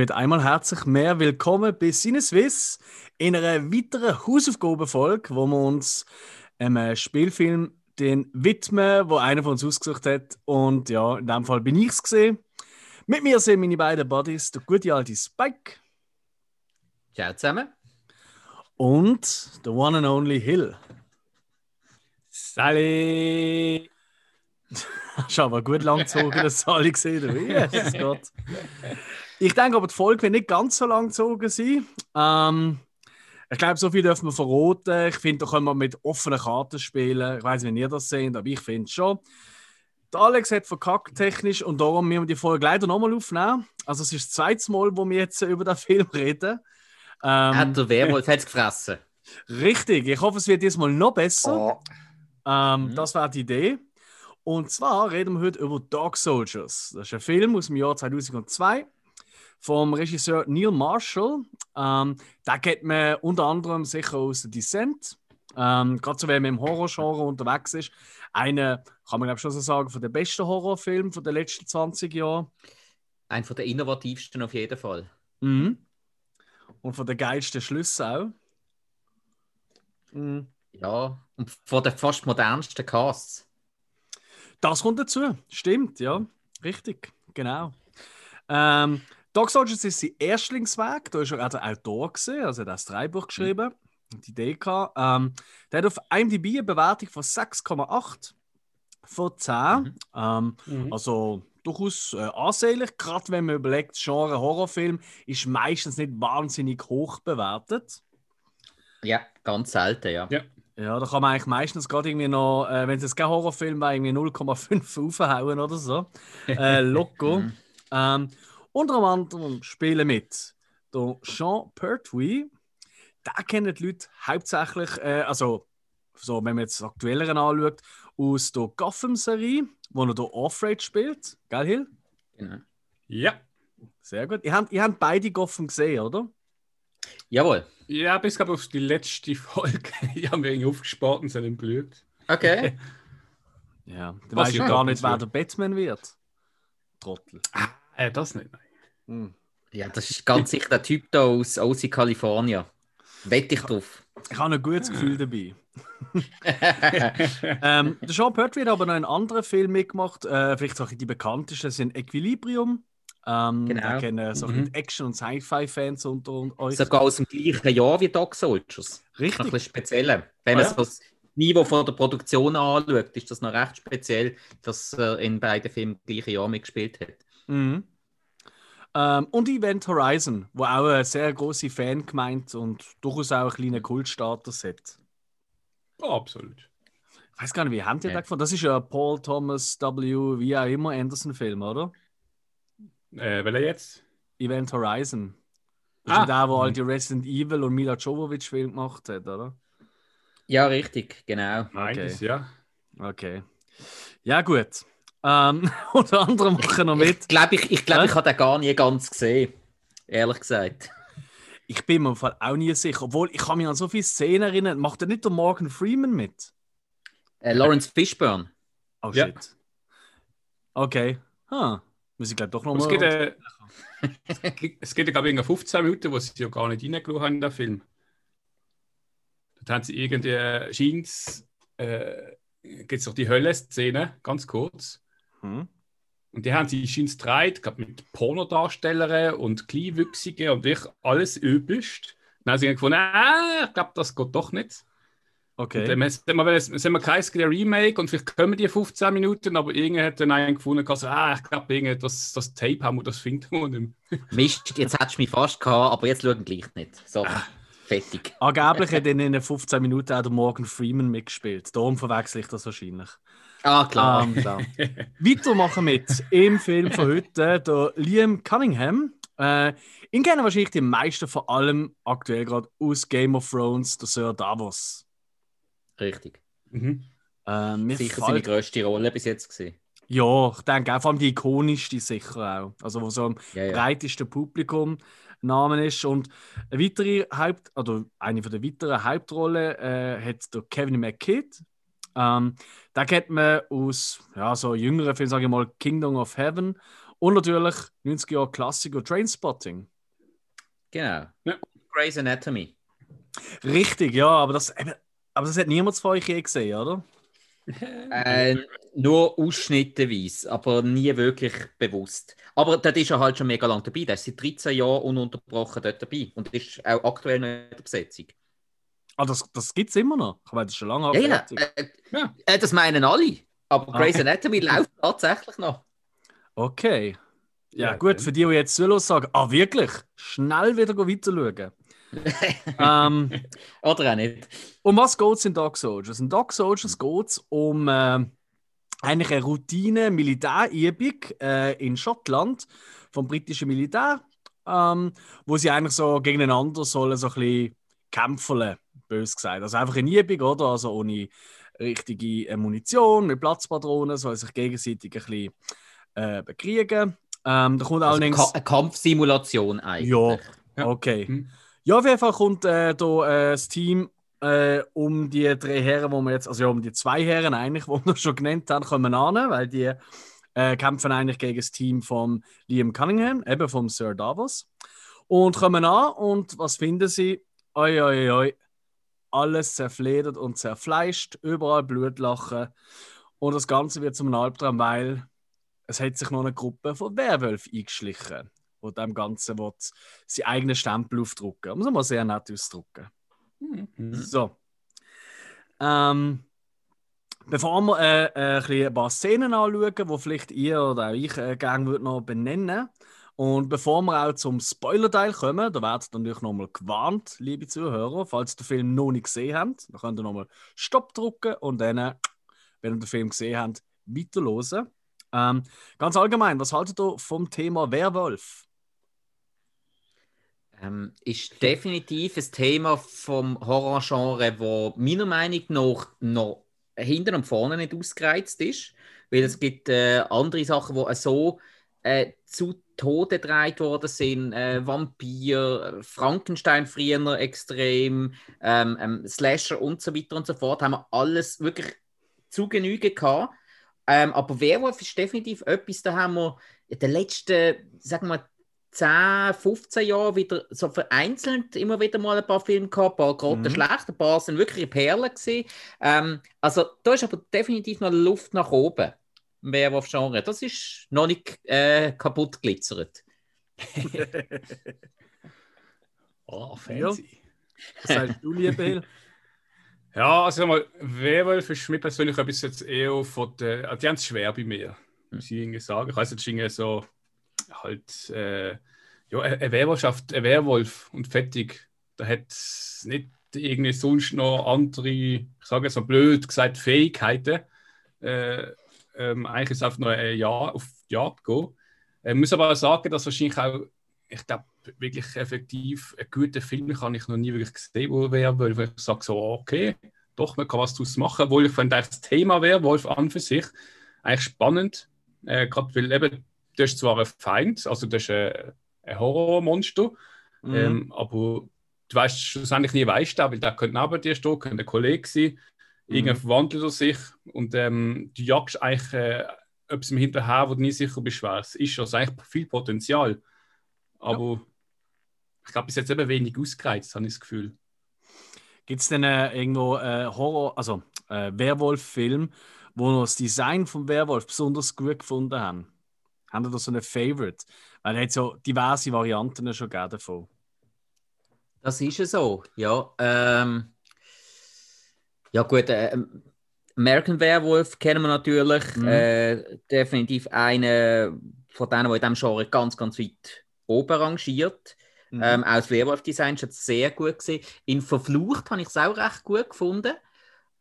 Und mit einmal herzlich mehr willkommen bei Sinneswiss in einer weiteren Hausaufgabenfolge, wo wir uns einem Spielfilm den widmen, wo einer von uns ausgesucht hat. Und ja, in dem Fall bin ich es gesehen. Mit mir sind meine beiden Buddies, der gute alte Spike. Ciao zusammen. Und der one and only Hill. Sally! Hast aber gut lang gezogen, das alle gesehen haben. Jesus Gott. Ich denke aber, die Folge wird nicht ganz so lang gezogen sein. Ähm, ich glaube, so viel dürfen wir verraten. Ich finde, da können wir mit offenen Karten spielen. Ich weiß nicht, wie ihr das seht, aber ich finde es schon. Der Alex hat verkackt technisch und darum müssen wir die Folge leider nochmal aufnehmen. Also es ist das zweite Mal, wo wir jetzt über den Film reden. Ähm, hat der Werwolf hat's gefressen? Richtig. Ich hoffe, es wird diesmal noch besser. Oh. Ähm, mhm. Das wäre die Idee. Und zwar reden wir heute über Dog Soldiers. Das ist ein Film aus dem Jahr 2002 vom Regisseur Neil Marshall. Ähm, da geht man unter anderem sicher aus The Descent. Ähm, Gerade so, wenn man im Horrorgenre unterwegs ist. Einer, kann man glaube schon so sagen, von den besten Horrorfilmen der letzten 20 Jahre. Ein von der innovativsten auf jeden Fall. Mhm. Und von den geilsten Schlüssen auch. Mhm. Ja, und von den fast modernsten Casts. Das kommt dazu, stimmt, ja. Richtig, genau. Ähm, Dog Soldiers ist sein Erstlingswerk, da ist er auch der Autor gesehen, also er hat das Dreibuch geschrieben, mhm. die Idee gehabt. Ähm, der hat auf IMDb eine Bewertung von 6,8 von 10. Mhm. Ähm, mhm. Also durchaus äh, ansehnlich, gerade wenn man überlegt, Genre Horrorfilm ist meistens nicht wahnsinnig hoch bewertet. Ja, ganz selten, ja. Ja, ja da kann man eigentlich meistens gerade irgendwie noch, äh, wenn es kein Horrorfilm war, irgendwie 0,5 aufhauen oder so. Äh, loco. Mhm. ähm, unter anderem spielen mit der Jean Pertwee. Da kennen die Leute hauptsächlich, äh, also so, wenn man jetzt aktuelleren anschaut, aus der Gotham-Serie, wo er der Offraid spielt. Gell, Hill? Genau. Ja. Sehr gut. Ihr habt, ihr habt beide Gotham gesehen, oder? Jawohl. Ja, bis gerade auf die letzte Folge. ich habe irgendwie aufgespart und sind im Blut. Okay. ja, du weißt ja gar nicht, wer der Batman wird. Trottel. Ah, äh, das nicht, nein. Hm. Ja, das ist ganz sicher der Typ da aus OC California. Wette ich drauf. Ich habe ein gutes Gefühl dabei. ähm, der Sean Pertwee hat aber noch einen anderen Film mitgemacht, äh, vielleicht auch die bekanntesten sind Equilibrium. Ähm, genau. Da kennen so mhm. Action- und Sci-Fi-Fans unter euch. Sogar aus dem gleichen Jahr wie Dog Soldiers. Richtig. Ein bisschen speziell. Wenn man oh, ja. so das Niveau von der Produktion anschaut, ist das noch recht speziell, dass er in beiden Filmen im gleichen Jahr mitgespielt hat. Mhm. Ähm, und Event Horizon, wo auch eine sehr große Fan gemeint und durchaus auch einen kleinen Kultstatus hat. Oh, absolut. Ich weiß gar nicht, wie haben die ja. das gefunden? Das ist ja Paul Thomas W. wie auch immer Anderson-Film, oder? Äh, welcher jetzt? Event Horizon. Das ah. ist der, wo all die Resident Evil und Mila Jovovich-Film gemacht hat, oder? Ja, richtig, genau. Meines, okay. ja. Okay. Ja, gut. Ähm, unter anderem machen noch mit. Ich glaube, ich, ich, glaub, ich habe den gar nie ganz gesehen. Ehrlich gesagt. Ich bin mir im Fall auch nie sicher. Obwohl, ich kann mich an so viele Szenen erinnern. Macht er nicht der Morgan Freeman mit? Äh, Lawrence Fishburne. Oh shit. Ja. Okay. Huh. Muss ich glaube doch nochmal. Es geht, äh, es geht, glaube ich, 15 Minuten, wo sie ja gar nicht reingelassen haben in den Film. Dort haben sie irgendwie Jeans. Äh, gibt es doch die Hölle-Szene, ganz kurz. Hm. Und die haben sie scheint dreit, mit Pornodarstellern und Kleinwüchsigen und wirklich alles übelst. Dann haben sie gefunden, ah, ich glaube, das geht doch nicht. Okay. Und dann haben wir, sind wir kein Remake und vielleicht kommen die 15 Minuten, aber irgendwer hat dann einen gefunden, also, ah, ich glaube, das, das Tape haben wir, das finden wir nicht Mist, jetzt hättest du mich fast gehabt, aber jetzt schauen gleich nicht. So, ah. fertig. Angeblich hat in den 15 Minuten auch der Morgan Freeman mitgespielt. Darum verwechsel ich das wahrscheinlich. Ah, klar. Ähm, klar. Weitermachen mit im Film von heute der Liam Cunningham. Äh, ihn kennen wahrscheinlich die meisten vor allem aktuell gerade aus Game of Thrones, der Sir Davos. Richtig. Mhm. Äh, sicher seine grösste Rolle bis jetzt gesehen. Ja, ich denke auch vor allem die ikonischste sicher auch. Also wo so am ja, ja. breitesten Publikum Namen ist. Und eine weitere Haupt, oder eine von der weiteren Hauptrollen äh, hat der Kevin McKidd. Ähm, da kennt man aus ja, so jüngeren Filmen, sage ich mal, Kingdom of Heaven Und natürlich 90 Jahre Klassiker Trainspotting. Genau. Ja. Grey's Anatomy. Richtig, ja, aber das, aber das hat niemand von euch je gesehen, oder? Äh, nur ausschnittenweise, aber nie wirklich bewusst. Aber dort ist er halt schon mega lang dabei. Der ist seit 13 Jahren ununterbrochen dort dabei. Und ist auch aktuell noch in der Besetzung. Ah, das, das gibt es immer noch. Ich weiß, das ist schon lange Ja, ja. Äh, Ja. äh, das meinen alle. Aber Ah. Grey's Anatomy läuft tatsächlich noch. Okay. Ja, Ja, gut, okay. für die, die jetzt zuhören, sagen, ah, wirklich? Schnell wieder weiter schauen. ähm, Oder auch nicht. um was geht es in Dark Soldiers? In Dark Soldiers geht es um äh, eigentlich eine Routine-Militärübung äh, in Schottland vom britischen Militär, ähm, wo sie eigentlich so gegeneinander sollen so ein bisschen kämpfen, bös gesagt. Also einfach eine Übung, oder? Also ohne richtige äh, Munition, mit Platzpatronen, sollen sich gegenseitig ein bisschen äh, bekriegen. Ähm, da kommt Also allerdings... Eine Kampfsimulation eigentlich. Ja, Ja. okay. Hm. Ja, auf jeden Fall kommt äh, da, äh, das Team äh, um die drei Herren, wo wir jetzt, also ja, um die zwei Herren eigentlich, die wir schon genannt haben, kommen an, weil die äh, kämpfen eigentlich gegen das Team von Liam Cunningham, eben vom Sir Davos. Und kommen an und was finden sie? Oi, oi, oi. Alles zerfledert und zerfleischt, überall Blutlachen. Und das Ganze wird zum Albtraum, weil es hat sich noch eine Gruppe von Werwölfen eingeschlichen wo dem Ganzen will, seinen eigenen Stempel aufdrucken. Muss man mal sehr nett ausdrucken. Mhm. So. Ähm, bevor wir äh, äh, ein, ein paar Szenen anschauen, die vielleicht ihr oder auch ich äh, gerne würde noch benennen und bevor wir auch zum Spoiler-Teil kommen, da werdet ihr natürlich nochmal gewarnt, liebe Zuhörer, falls ihr den Film noch nicht gesehen habt, dann könnt ihr nochmal Stopp drücken und dann, wenn ihr den Film gesehen habt, weiterhören. Ähm, ganz allgemein, was haltet ihr vom Thema Werwolf? Ähm, ist definitiv ein Thema vom Horrorgenre, wo meiner Meinung nach noch hinten und vorne nicht ausgereizt ist. Weil es gibt äh, andere Sachen, die so äh, zu Tode gedreht worden sind. Äh, Vampir, Frankenstein früher extrem, ähm, ähm, Slasher und so weiter und so fort. Haben wir alles wirklich zu Genüge gehabt. Ähm, aber Werwolf ist definitiv etwas, da haben wir in den letzten, sagen wir, 10, 15 Jahren wieder so vereinzelt immer wieder mal ein paar Filme gehabt, ein paar gerade Mhm. schlecht, ein paar sind wirklich Perlen gewesen. Ähm, also da ist aber definitiv noch Luft nach oben Werwolf-Genre. Das ist noch nicht äh, kaputt glitzert. Oh, fancy. Was sagst du, lieber Hill? Ja, also mal, Werwolf ist mir persönlich ein bisschen jetzt eher von der. Also die haben es schwer bei mir, muss ich irgendwie sagen. Ich weiß nicht, irgendwie so halt. Äh, ja, ein ein Werwolf schafft ein Werwolf und fertig. Da hat es nicht irgendwie sonst noch andere, ich sage jetzt mal blöd gesagt, Fähigkeiten. Äh, ähm, eigentlich ist es einfach nur ein Jahr auf die Jagd gehen. Ich muss aber auch sagen, dass wahrscheinlich auch, ich glaube, wirklich effektiv einen guten Film kann ich noch nie wirklich gesehen, wo Werwolf, wo ich sage so, okay, doch, man kann was daraus machen, obwohl ich finde, das Thema Werwolf an für sich eigentlich spannend, äh, gerade weil eben, du hast zwar einen Feind, also du hast ein, ein Horrormonster, Mhm. ähm, aber du weißt schlussendlich nie, weißt du, weil der könnte neben dir stehen, könnte ein Kollege sein, irgendwann verwandelt er sich und ähm, du jagst eigentlich äh, etwas hinterher, wo du nie sicher bist, wer es ist. Also eigentlich viel Potenzial. Aber ich glaube, bis jetzt eben wenig ausgereizt, habe ich das Gefühl. Gibt es denn äh, irgendwo äh, Horror, also äh, Werwolf-Film, wo noch das Design vom Werwolf besonders gut gefunden haben? Haben ihr da so einen Favorite? Weil es hat so diverse Varianten schon gegeben davon. Das ist ja so, ja. Ähm, ja gut, äh, American Werewolf kennen wir natürlich. Mhm. Äh, definitiv einer von denen, der in diesem Genre ganz, ganz weit oben rangiert. Mhm. Ähm, auch das Werwolf-Design ist jetzt sehr gut gesehen. In Verflucht habe ich es auch recht gut gefunden.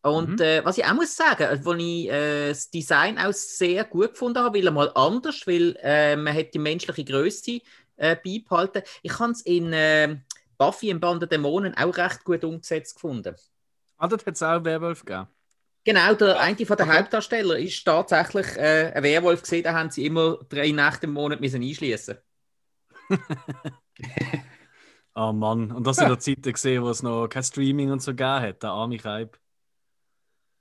Und Mhm. äh, was ich auch muss sagen, als ich äh, das Design auch sehr gut gefunden habe, weil er mal anders, weil äh, man hat die menschliche Größe äh, beibehalten. Ich habe es in äh, Buffy im Band der Dämonen auch recht gut umgesetzt gefunden. Ah, dort hat es auch Werwolf gegeben. Genau, der eine von der okay. Hauptdarsteller ist tatsächlich äh, ein Werwolf gesehen, da haben sie immer drei Nächte im Monat müssen einschließen. Oh Mann, und das in der Zeit gesehen, wo es noch kein Streaming und so gegeben hat, der arme Kaib.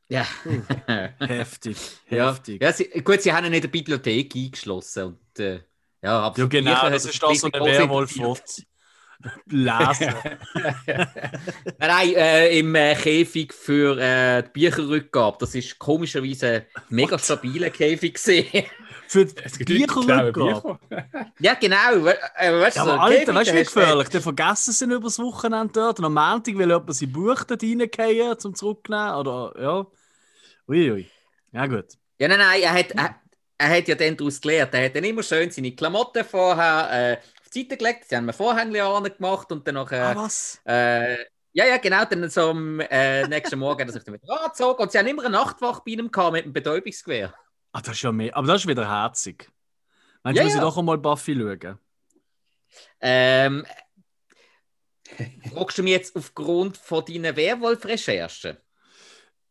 Ja. Heftig, ja. heftig. ja sie, gut, sie haben ihn in der Bibliothek eingeschlossen. Und, äh, ja, Ja, genau, das hat ist das, was der Werwolf interessiert. Lesen. Nein, äh, im äh, Käfig für äh, die Bücherrückgabe. Das ist komischerweise ein mega stabiler Käfig gesehen. Für die Bücherrückgabe. Bücher. ja, genau. we- Äh, weißt du, Ja, so aber ein Alter, Käfig, weißt du, da wie gefährlich? Die vergessen sie übers Wochenende dort und am Montag will jemand sein Buch dort reingehen, zum zurücknehmen. Oder, ja. Uiui. Ja, gut. Ja, nein, nein, er hat, er, er hat ja dann daraus gelernt. Er hat dann immer schön seine Klamotten vorher äh, auf die Seite gelegt. Sie haben ein Vorhängchen gemacht und dann noch. Ah, Äh, was? äh, ja, ja, genau. Dann so am äh, nächsten Morgen hat er sich dann wieder angezogen. Und sie haben immer eine Nachtwache bei ihm gehabt mit einem Betäubungsgewehr. Ah, das ist ja mehr. Aber das ist wieder herzig. Meinst du, Ja, muss ich ja. doch einmal Buffy schauen? Ähm, fragst du mich jetzt aufgrund von deinen Werwolf-Recherchen?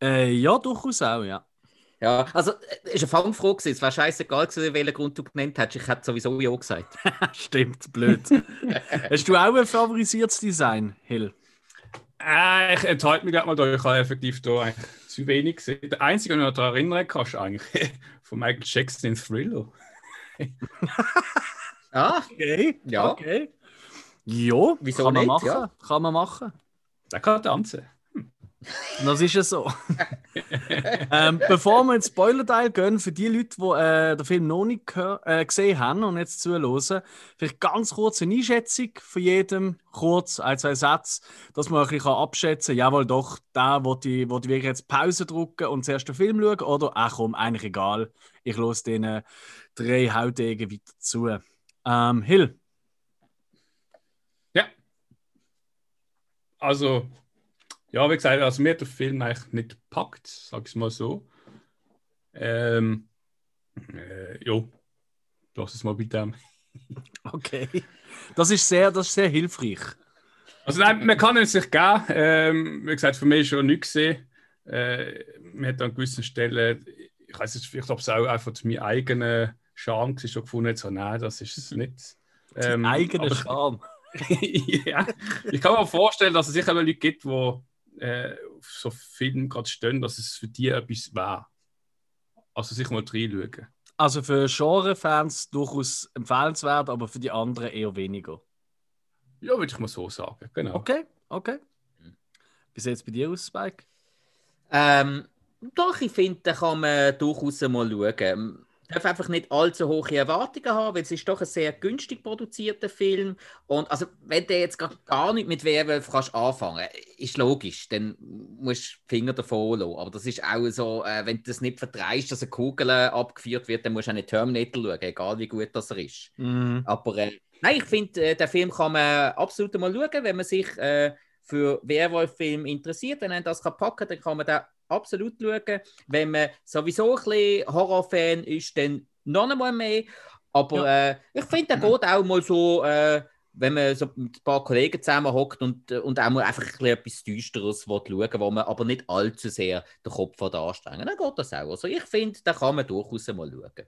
Äh, ja, durchaus auch, ja. Ja, also, es ist eine Fangfrage gewesen. Es war scheißegal gewesen, welchen Grund du genannt hast. Ich hätte sowieso ja gesagt. Stimmt, blöd. Hast du auch ein favorisiertes Design, Hill? Äh, ich enthalte mich gerade mal da. Ich habe effektiv da eigentlich zu wenig gesehen. Der einzige, den ich mich daran erinnern kann, ist eigentlich von Michael Jackson in Thriller. Ah, Okay. Ja. Okay. Ja, Wieso kann man nicht, machen. ja. Kann man machen. Der kann tanzen. Das ist ja so. ähm, bevor wir ins Spoiler-Teil gehen, für die Leute, die äh, den Film noch nicht äh, gesehen haben und jetzt zuhören, vielleicht ganz kurz eine Einschätzung von jedem, kurz, ein, zwei Sätze, dass man ein bisschen abschätzen kann, jawohl, doch, der, wo die, wo die wirklich jetzt Pause drücken und zuerst den Film schauen, oder, ach komm, eigentlich egal, ich los den drei Hautegen weiter zu. Ähm, Hill, Ja. Also, ja, wie gesagt, also mir hat der Film eigentlich nicht gepackt, sag ich es mal so. Ähm, äh, ja, lass es mal bei dem. okay. Das ist sehr, das ist sehr hilfreich. Also nein, man kann es sich geben. Ähm, wie gesagt, für mich ist schon nichts gesehen. Äh, man hat an gewissen Stellen, ich weiß nicht, vielleicht ob es auch einfach zu meinem eigenen Charme war, schon gefunden so, nein, das ist es nicht. Ähm, Eigene aber- Charme. ja, ich kann mir vorstellen, dass es sicher Leute gibt, die äh, auf so Filmen gerade stehen, dass es für die etwas wäre. Also sich mal reinschauen. Also für Genre-Fans durchaus empfehlenswert, aber für die anderen eher weniger. Ja, würde ich mal so sagen. Genau. Okay, okay. Wie sieht es bei dir aus, Spike? Ähm, doch, ich finde, da kann man durchaus mal schauen. Darf einfach nicht allzu hohe Erwartungen haben, weil es ist doch ein sehr günstig produzierter Film. Und also, wenn du jetzt gar, nicht mit Werwolf kannst anfangen, ist logisch, dann musst du Finger davon lassen. Aber das ist auch so, äh, wenn du das nicht vertreibst, dass eine Kugel äh, abgeführt wird, dann musst du auch nicht Terminator schauen, egal wie gut das er ist. Aber äh, nein, ich finde, äh, den Film kann man absolut mal schauen, wenn man sich äh, für Werwolf-Film interessiert, wenn man das kann packen dann kann man den absolut schauen. Wenn man sowieso ein bisschen Horrorfan ist, dann noch einmal mehr. Aber äh, ich finde, der geht auch mal so, äh, wenn man so mit ein paar Kollegen zusammen hockt und, und auch mal einfach ein bisschen etwas Düsteres schauen wo man aber nicht allzu sehr den Kopf anstrengen dann geht das auch. Also ich finde, da kann man durchaus mal schauen.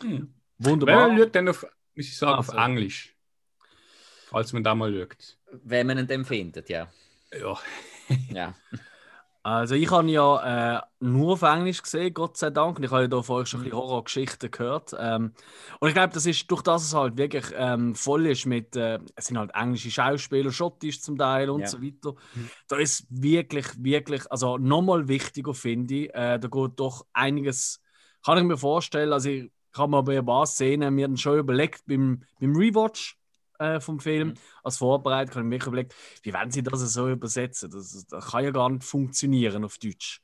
Hm. Wunderbar. Wenn man schaut, dann auf, muss ich sagen, Ah, auf so. Englisch. Falls man da mal schaut. Wenn man ihn dann findet, ja. Ja. ja. Also ich habe ja äh, nur auf Englisch gesehen, Gott sei Dank. Und ich habe ja da vorher schon ein bisschen Horrorgeschichten gehört. Ähm, und ich glaube, das ist durch das es halt wirklich ähm, voll ist mit, äh, es sind halt englische Schauspieler, schottisch zum Teil und Ja. so weiter. Da ist wirklich, wirklich, also nochmal wichtiger finde ich, äh, da geht doch einiges, kann ich mir vorstellen, also ich habe mir bei ein paar Szenen mir dann schon überlegt beim, beim Rewatch äh, vom Film, Mhm. als Vorbereitung, habe ich mir überlegt, wie werden sie das so übersetzen? Das, das kann ja gar nicht funktionieren auf Deutsch.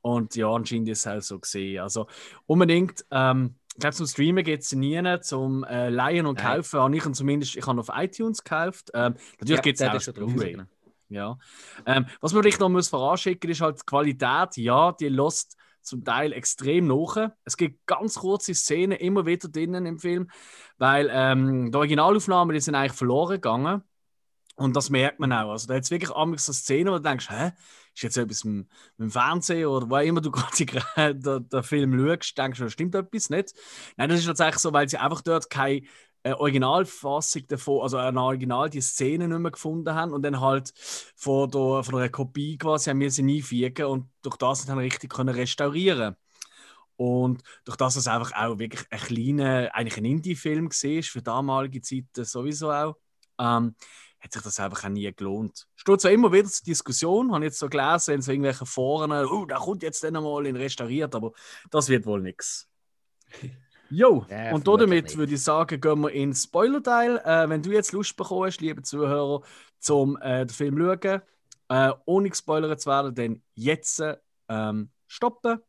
Und ja, anscheinend ist es auch so gesehen. Also unbedingt, ähm, ich glaube, zum Streamen geht es nie, zum äh, Leihen und Nein. Kaufen habe ich ihn zumindest, ich habe auf iTunes gekauft. Ähm, natürlich Ja, gibt es auch schon drauf, Blu-ray. Ja. Ähm, was man vielleicht noch muss vorausschicken ist halt die Qualität. Ja, die lässt zum Teil extrem nach. Es gibt ganz kurze Szenen immer wieder drinnen im Film, weil ähm, die Originalaufnahmen die sind eigentlich verloren gegangen. Und das merkt man auch. Also da hat wirklich amigs so Szenen, wo du denkst, hä, ist jetzt etwas mit, dem Fernsehen oder wo immer du gerade den, den Film schaust, denkst du, stimmt etwas nicht. Nein, das ist tatsächlich so, weil sie einfach dort keine eine Originalfassung davon, also ein Original, die Szene nicht mehr gefunden haben und dann halt von, der, von einer Kopie quasi haben wir sie einfügen und durch das dann richtig können restaurieren und durch das es einfach auch wirklich ein kleiner, eigentlich ein Indie-Film war, für damalige Zeiten sowieso auch, ähm, hat sich das einfach auch nie gelohnt. Es steht zwar immer wieder zur Diskussion, habe jetzt so gelesen, in so irgendwelchen Foren, oh, da kommt jetzt dann mal in restauriert, aber das wird wohl nichts. Jo, ja, und damit würde ich sagen, gehen wir ins Spoiler-Teil. Äh, wenn du jetzt Lust bekommst, liebe Zuhörer, zum äh, den Film schauen, äh, ohne gespoilert zu werden, dann jetzt ähm, stoppen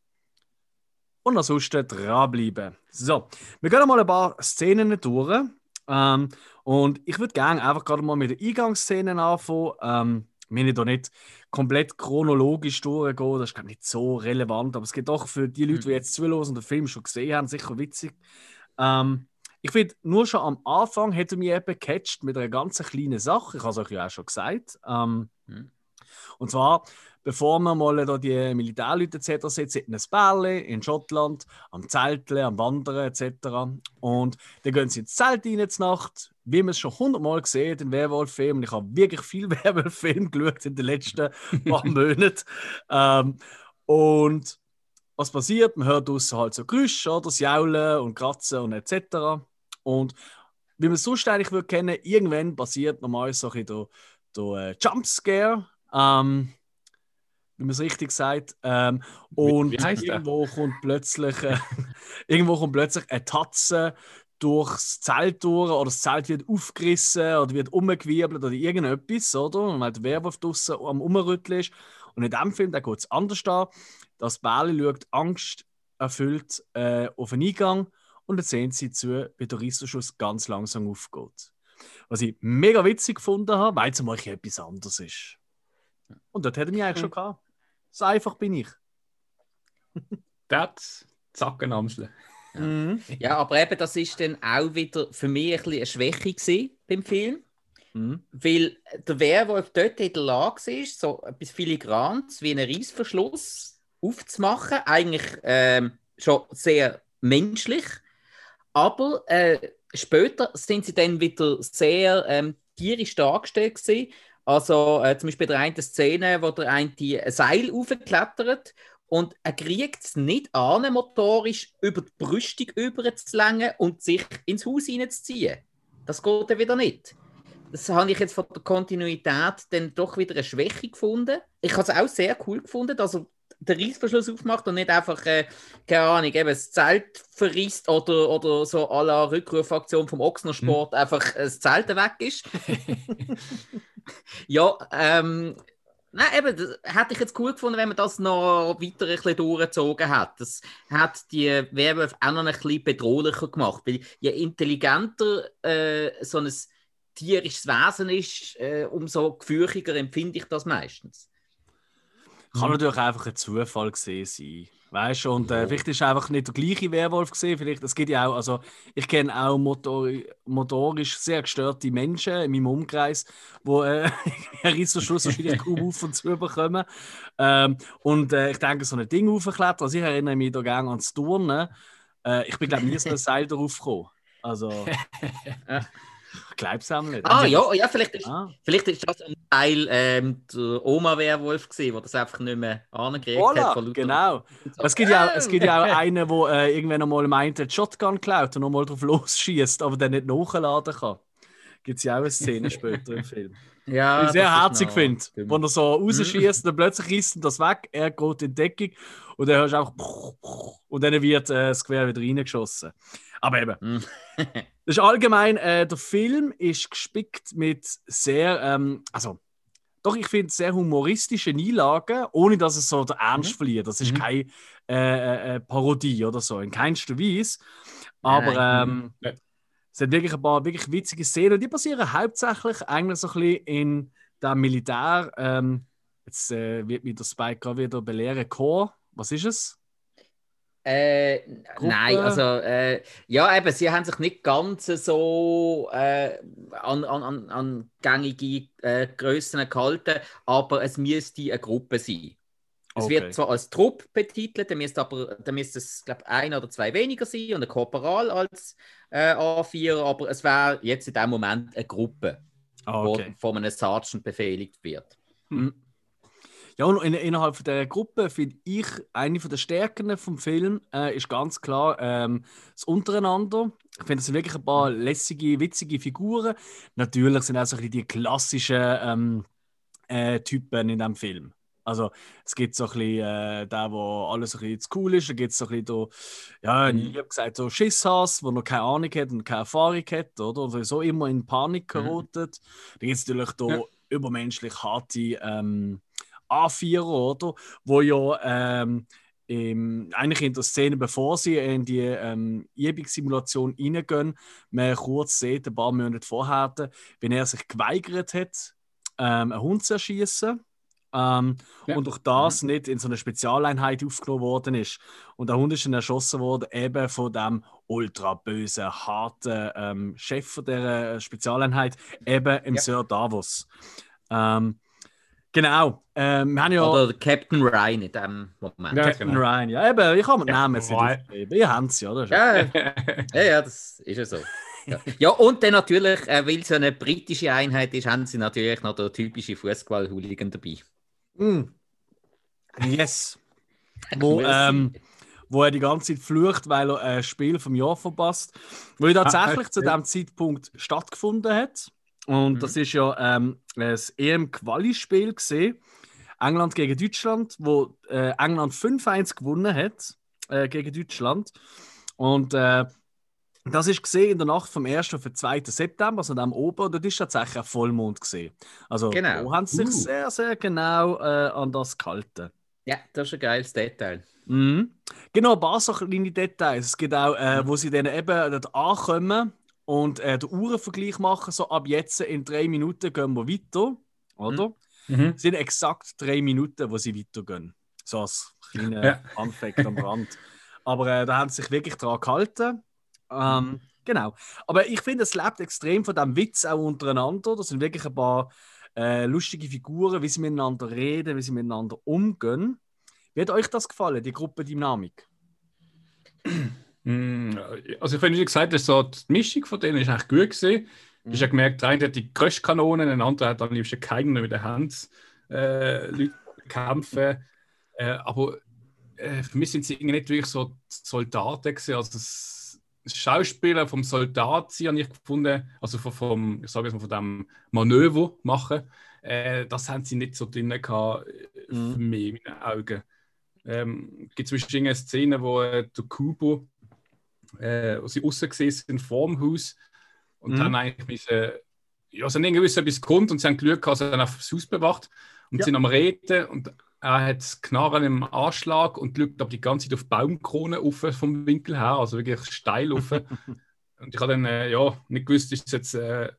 und ansonsten dranbleiben. So, wir gehen mal ein paar Szenen durch. Ähm, und ich würde gerne einfach gerade mal mit den Eingangsszenen anfangen. Ähm, wir müssen da nicht komplett chronologisch durchgehen, das ist nicht so relevant, aber es geht doch für die Leute, die mhm. jetzt zuhören und den Film schon gesehen haben, sicher witzig. Ähm, ich finde, nur schon am Anfang hätte mich eben gecatcht mit einer ganz kleinen Sache, ich habe es euch ja auch schon gesagt. Ähm, mhm. Und zwar bevor wir mal da die Militärleute etc. sitzen, in einem Bärli in Schottland, am Zeltle, am Wandern etc. Und dann gehen sie ins Zelt rein in Nacht, wie man es schon hundertmal gesehen in Werwolf-Filmen. Ich habe wirklich viel Werwolf-Filme geschaut in den letzten paar Monaten. Ähm, und was passiert? Man hört draußen halt so Geräusche, oder? Das Jaulen und Kratzen und etc. Und wie man es sonst eigentlich würde kennen, irgendwann passiert normalerweise so ein der, der äh, Jumpscare. Ähm, wie man es richtig sagt. Ähm, und irgendwo kommt plötzlich äh, irgendwo kommt plötzlich eine Tatze durchs Zelt durch oder das Zelt wird aufgerissen oder wird umgewirbelt oder irgendetwas, oder? Und weil der Werwolf draußen am Umrütteln ist. Und in diesem Film geht es anders da. Das Bärli schaut Angst erfüllt äh, auf den Eingang und dann sehen sie zu, wie der Rissenschuss ganz langsam aufgeht. Was ich mega witzig gefunden habe, weil es mal etwas anderes ist. Und dort hätte ich mich eigentlich schon gehabt. So einfach bin ich. das Zackenamsle. Ja. Mhm. ja, aber eben, das ist dann auch wieder für mich ein bisschen eine Schwäche beim Film. Mhm. Weil der Werwolf dort in der Lage ist, so etwas Filigrans wie einen Reissverschluss aufzumachen. Eigentlich ähm, schon sehr menschlich. Aber äh, später sind sie dann wieder sehr ähm, tierisch dargestellt gewesen. Also äh, zum Beispiel bei der einen Szene, wo der eine ein Seil aufklettert und er kriegt es nicht an, motorisch über die Brüstung überzulängen und sich ins Haus hineinzuziehen. Das geht dann wieder nicht. Das habe ich jetzt von der Kontinuität dann doch wieder eine Schwäche gefunden. Ich habe es auch sehr cool gefunden, dass er den Reißverschluss aufmacht und nicht einfach, äh, keine Ahnung, eben das Zelt verrisst oder, oder so à la Rückrufaktion vom Ochsnersport hm. einfach das Zelt weg ist. ja, ähm, Nein, eben, das hätte ich jetzt cool gefunden, wenn man das noch weiter ein bisschen durchgezogen hat. Das hat die Werwolf auch noch ein bisschen bedrohlicher gemacht. Weil je intelligenter äh, so ein tierisches Wesen ist, äh, umso gefürchiger empfinde ich das meistens. Kann natürlich einfach ein Zufall gesehen sein. Weißt du, und äh, vielleicht ist einfach nicht der gleiche Werwolf gesehen. Vielleicht, es gibt ja auch, also ich kenne auch motor, motorisch sehr gestörte Menschen in meinem Umkreis, die äh, einen Rissenschluss wahrscheinlich kaum auf und zu bekommen. Ähm, und äh, ich denke, so ein Ding aufklettern, also ich erinnere mich da gerne ans Turnen. Äh, ich bin, glaube ich, nie so ein Seil darauf gekommen. Also. Gleibsammler. Ah, ja, ja vielleicht, ist, ah. vielleicht ist das ein Teil ähm, der Oma-Werwolf der das einfach nicht mehr angekriegt voilà, hat. genau. Es, gibt ja, es gibt ja auch einen, der äh, irgendwann einmal meint, er Shotgun klaut und nochmal drauf losschießt, aber dann nicht nachladen kann. Gibt es ja auch eine Szene später im Film. Ja, ich sehr herzig finde, wenn er so rausschießt und plötzlich ist das weg, er geht in die Deckung und dann hörst du einfach und dann wird äh, das Gewehr wieder reingeschossen. Aber eben. Mm. das ist allgemein, äh, der Film ist gespickt mit sehr, ähm, also doch, ich finde sehr humoristischen Einlagen, ohne dass es so der Ernst mhm. verliert. Das ist mhm. keine äh, äh, äh, Parodie oder so, in keinster Weise. Aber ähm, ja. Es sind wirklich ein paar wirklich witzige Szenen. Die passieren hauptsächlich eigentlich so ein bisschen in dem Militär. Ähm, jetzt äh, wird mich der Spike gerade wieder belehren. Chor, was ist es? Äh, nein, also äh, ja, eben, sie haben sich nicht ganz so äh, an, an, an gängige äh, Grössen gehalten, aber es müsste eine Gruppe sein. Es Okay. wird zwar als Trupp betitelt, dann müsste, aber, dann müsste es, glaube ein oder zwei weniger sein und ein Korporal als äh, A4, aber es wäre jetzt in dem Moment eine Gruppe, Ah, okay. die von einem Sergeant befehligt wird. Ja, und in, innerhalb der Gruppe finde ich, eine der Stärken vom Film äh, ist ganz klar ähm, das Untereinander. Ich finde, es sind wirklich ein paar lässige, witzige Figuren. Natürlich sind auch so ein bisschen die klassischen ähm, äh, Typen in diesem Film. Also es gibt so ein bisschen äh, der, wo alles ein bisschen zu cool ist. Dann gibt es so ein bisschen, da, ja, Mhm. ich habe gesagt, so Schisshass, der noch keine Ahnung hat und keine Erfahrung hat, oder? Und sowieso immer in Panik Mhm. gerottet. Dann gibt es natürlich da Ja. übermenschlich harte ähm, A4, oder? Wo ja ähm, im, eigentlich in der Szene, bevor sie in die ähm, Übungssimulation reingehen, man kurz sieht, ein paar Monate vorher, wenn er sich geweigert hat, ähm, einen Hund zu erschießen. Ähm, Ja. Und durch das nicht in so eine Spezialeinheit aufgenommen worden ist. Und der Hund ist dann erschossen worden, eben von dem ultra bösen, harten ähm, Chef von dieser Spezialeinheit, eben im Ja. Sir Davos. Ähm, genau. Ähm, wir haben ja. Oder Captain Ryan in dem Moment. Ja, Captain genau. Ryan, ja, eben, ich habe den Namen jetzt nicht. Ihr habt es ja, oder? Ja, ja, ja, das ist ja so. Ja, ja und dann natürlich, äh, weil es eine britische Einheit ist, haben sie natürlich noch der typische Fußball-Hooligan dabei. Mm. Yes. Wo, ähm, wo er die ganze Zeit flucht, weil er ein Spiel vom Jahr verpasst. Wo ja tatsächlich Ah, zu ja. dem Zeitpunkt stattgefunden hat. Und Mhm. das ist ja ähm, das EM-Quali-Spiel gesehen. England gegen Deutschland, wo äh, England 5-1 gewonnen hat äh, gegen Deutschland. Und äh, das ist gesehen in der Nacht vom 1. auf den 2. September, also am Ober, und dort ist tatsächlich ein Vollmond gesehen. Also Genau. da haben sie sich Uh. sehr, sehr genau äh, an das gehalten. Ja, das ist ein geiles Detail. Mhm. Genau, ein paar so kleine Details. Es gibt auch, äh, wo sie dann eben dort ankommen und äh, den Uhrenvergleich machen, so ab jetzt in drei Minuten gehen wir weiter, oder? Mhm. Es sind exakt drei Minuten, wo sie weitergehen. So als kleiner Ja. Funfact am Rand. Aber äh, da haben sie sich wirklich dran gehalten. Ähm, genau. Aber ich finde, es lebt extrem von dem Witz auch untereinander. Das sind wirklich ein paar äh, lustige Figuren, wie sie miteinander reden, wie sie miteinander umgehen. Wie hat euch das gefallen, die Gruppendynamik? Mm, Also ich finde, wie gesagt, das so, die Mischung von denen ist eigentlich gut gesehen. Du hast ja gemerkt, der eine hat die Größkanonen, der andere hat am liebsten keinen mit den Händen äh, Leute kämpfen. Äh, aber äh, für mich sind sie irgendwie nicht wirklich so Soldaten gewesen. Also das Schauspieler vom Soldat sie habe ich gefunden, also von, vom, ich sage jetzt mal von dem Manöver machen, äh, das haben sie nicht so drin gehabt, äh, Mhm. für mich in meinen Augen. Ähm, gibt Beispiel eine Szene, wo äh, der Kubo, äh, wo sie außen gesehen sind vor dem Haus und Mhm. dann eigentlich müssen, ja, sie haben irgendwie etwas kommt und sie haben Glück gehabt, sie haben auf das Haus bewacht und Ja. sind am Reden und er hat das Knarren im Anschlag und schaut aber die ganze Zeit auf die Baumkrone auf vom Winkel her, also wirklich steil auf. und ich habe dann äh, ja, nicht gewusst, ist es jetzt äh,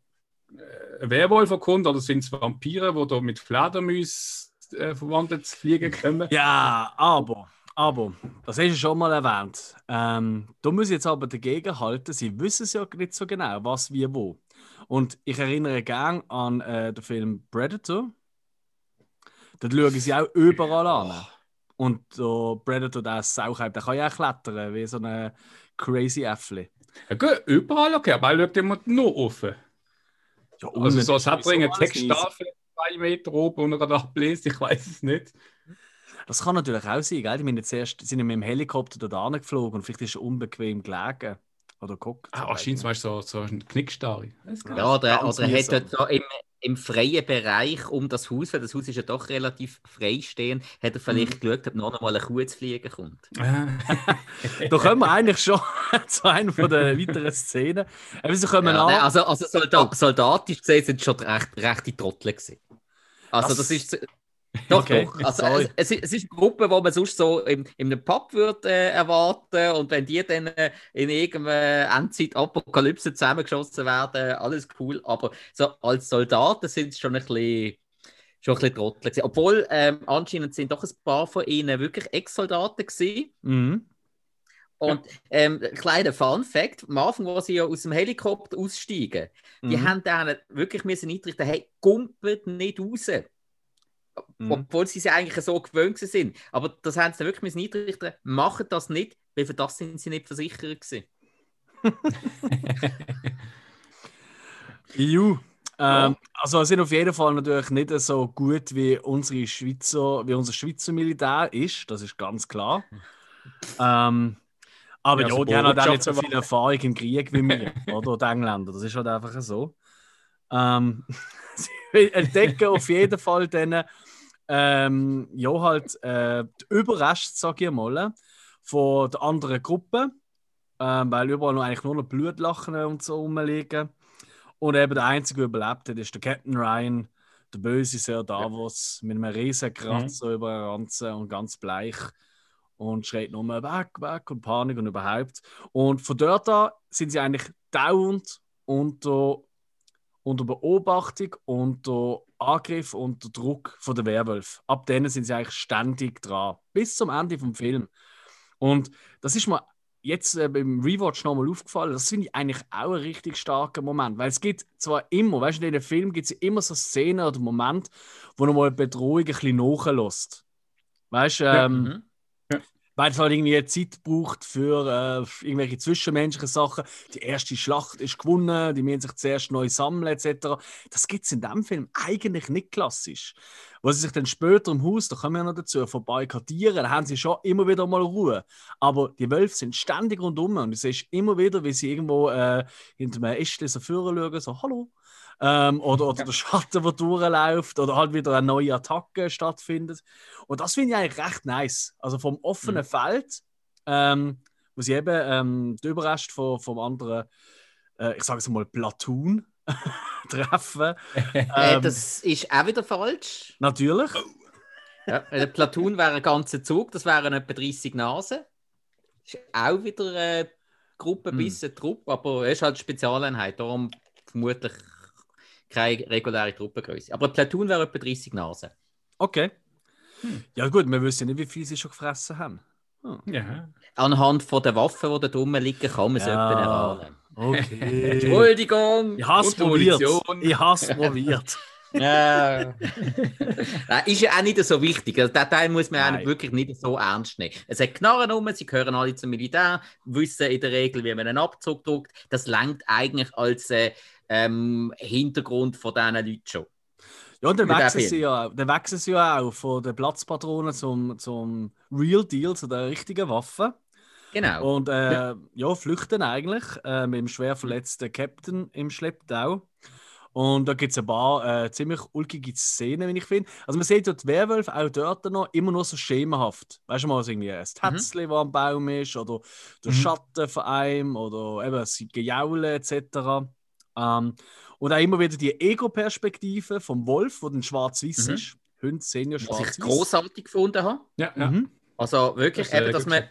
ein Werwolf, der kommt oder sind es Vampire, die da mit Fledermäusen äh, verwandelt fliegen können? Ja, aber, aber, das hast du schon mal erwähnt. Ähm, da muss ich jetzt aber dagegen halten, sie wissen es ja nicht so genau, was, wie, wo. Und ich erinnere gern an äh, den Film Predator. Dort schauen sie auch überall an. Und der Predator, der Sauchheim, der kann ja auch klettern, wie so ein crazy Äffli. Ja, gut, überall okay, aber er schaut immer nur offen. Ja, Also so, es alles Texttafel zwei Meter oben und er gerade abbläst, ich weiß es nicht. Das kann natürlich auch sein, gell? Die sind jetzt erst sind mit dem Helikopter dort geflogen und vielleicht ist er unbequem gelegen. Oder geguckt. Ah, wahrscheinlich zum Beispiel so, so ein Knickstarre. Ja, oder, oder er hat dort so im, im freien Bereich um das Haus, weil das Haus ist ja doch relativ freistehend, hat er vielleicht Mhm. geschaut, ob noch einmal eine Kuh zu fliegen kommt. Da kommen wir eigentlich schon zu einer von der weiteren Szenen. Sie kommen Ja, an. nein, also also Solda soldatisch gesehen sind schon recht, rechte Trottel gewesen. Also Das- das, ist... Doch, Okay, doch. Also, sorry. es, es, ist eine Gruppe, die man sonst so in, in einem Pub würde, äh, erwarten und wenn die dann äh, in irgendeiner Endzeit-Apokalypse zusammengeschossen werden, alles cool. Aber so als Soldaten sind es schon ein bisschen, schon ein bisschen Trottel gewesen. Obwohl ähm, anscheinend sind doch ein paar von ihnen wirklich Ex-Soldaten gewesen. Mhm. Und ähm, kleiner Fun Fact: Am Anfang, wo sie ja aus dem Helikopter aussteigen, die Mhm. haben dann wirklich müssen eintrichten, hey, gumpet nicht raus. Mhm. obwohl sie es eigentlich so gewöhnt sind. Aber das haben sie wirklich mit einrichten. Machen das nicht, weil für das sind sie nicht versichert gewesen. EU. Ähm, also sind auf jeden Fall natürlich nicht so gut wie unsere Schweizer, wie unser Schweizer Militär ist, das ist ganz klar. Ähm, aber ja, ja die haben halt auch nicht so viel Erfahrung im Krieg wie wir, oder die Engländer. Das ist halt einfach so. Ähm, sie entdecken auf jeden Fall dann ähm, ja, halt äh, die Überreste, sage ich mal, von der anderen Gruppe, ähm, weil überall noch eigentlich nur noch Blutlachen und so rumliegen. Und eben der einzige, der überlebt hat, ist der Captain Ryan, der böse Sir Davos, mit einem riesen Kratzer mhm. über den Ranzen und ganz bleich und schreit nur weg, weg und Panik und überhaupt. Und von dort an sind sie eigentlich dauernd unter, unter Beobachtung, unter Angriff, unter Druck von der Werwolf. Ab denen sind sie eigentlich ständig dran, bis zum Ende vom Film. Und das ist mir jetzt äh, beim Rewatch nochmal aufgefallen, das finde ich eigentlich auch ein richtig starker Moment, weil es gibt zwar immer, weißt du, in den Film gibt es immer so Szenen oder Momente, wo nochmal eine Bedrohung ein bisschen nachlässt. Weißt du, ähm, ja, mhm weil es halt irgendwie Zeit braucht für äh, irgendwelche zwischenmenschlichen Sachen. Die erste Schlacht ist gewonnen, die müssen sich zuerst neu sammeln, etc. Das gibt es in dem Film eigentlich nicht klassisch. Wo sie sich dann später im Haus, da kommen wir ja noch dazu, verbarrikadieren, da haben sie schon immer wieder mal Ruhe. Aber die Wölfe sind ständig rundum und du siehst immer wieder, wie sie irgendwo äh, hinter einem Ästchen so schauen, so «Hallo!» ähm, oder, oder der Schatten, der durchläuft oder halt wieder eine neue Attacke stattfindet. Und das finde ich eigentlich recht nice. Also vom offenen mhm. Feld, ähm, wo sie eben ähm, die Überreste von, vom anderen, äh, ich sage es mal, Platoon treffen. Äh, ähm, das ist auch wieder falsch. Natürlich. Ja, der Platoon wäre ein ganzer Zug, das wären etwa 30 Nasen. Das ist auch wieder eine Gruppe hm. bis ein Trupp, aber es ist halt Spezialeinheit, darum vermutlich keine reguläre Truppengröße. Aber Platoon wäre etwa 30 Nasen. Okay. Hm. Ja gut, wir wissen nicht, wie viel sie schon gefressen haben. Hm. Ja. Anhand von der Waffen, die da drum liegen, kann man es ja. etwa erahnen. Okay. Entschuldigung. Ich habe es probiert. Ich habe es probiert. ja. Nein, ist ja auch nicht so wichtig. Also, den Teil muss man wirklich nicht so ernst nehmen. Es hat Knarren um, sie gehören alle zum Militär, wissen in der Regel, wie man einen Abzug drückt. Das lenkt eigentlich als äh, ähm, Hintergrund von diesen Leuten schon. Ja, und dann wechseln, sie ja, dann wechseln sie ja auch von den Platzpatronen zum, zum Real Deal, zu den richtigen Waffen. Genau. Und äh, ja. ja. flüchten eigentlich äh, mit dem schwer verletzten Captain im Schlepptau. Und da gibt es ein paar äh, ziemlich ulkige Szenen, wie ich finde. Also man sieht ja die Werwölfe auch dort noch immer nur so schemenhaft. Weißt du mal, so irgendwie ein Tätzchen, mhm. das am Baum ist, oder der mhm. Schatten von einem, oder eben das Gejaule etc. Ähm, und auch immer wieder die Ego-Perspektive vom Wolf, wo dann schwarz-weiß mhm. ist. Hunde sehen ja schwarz-weiß. Was ich großartig gefunden habe. Ja, ja. Mhm. Also wirklich, das eben, dass man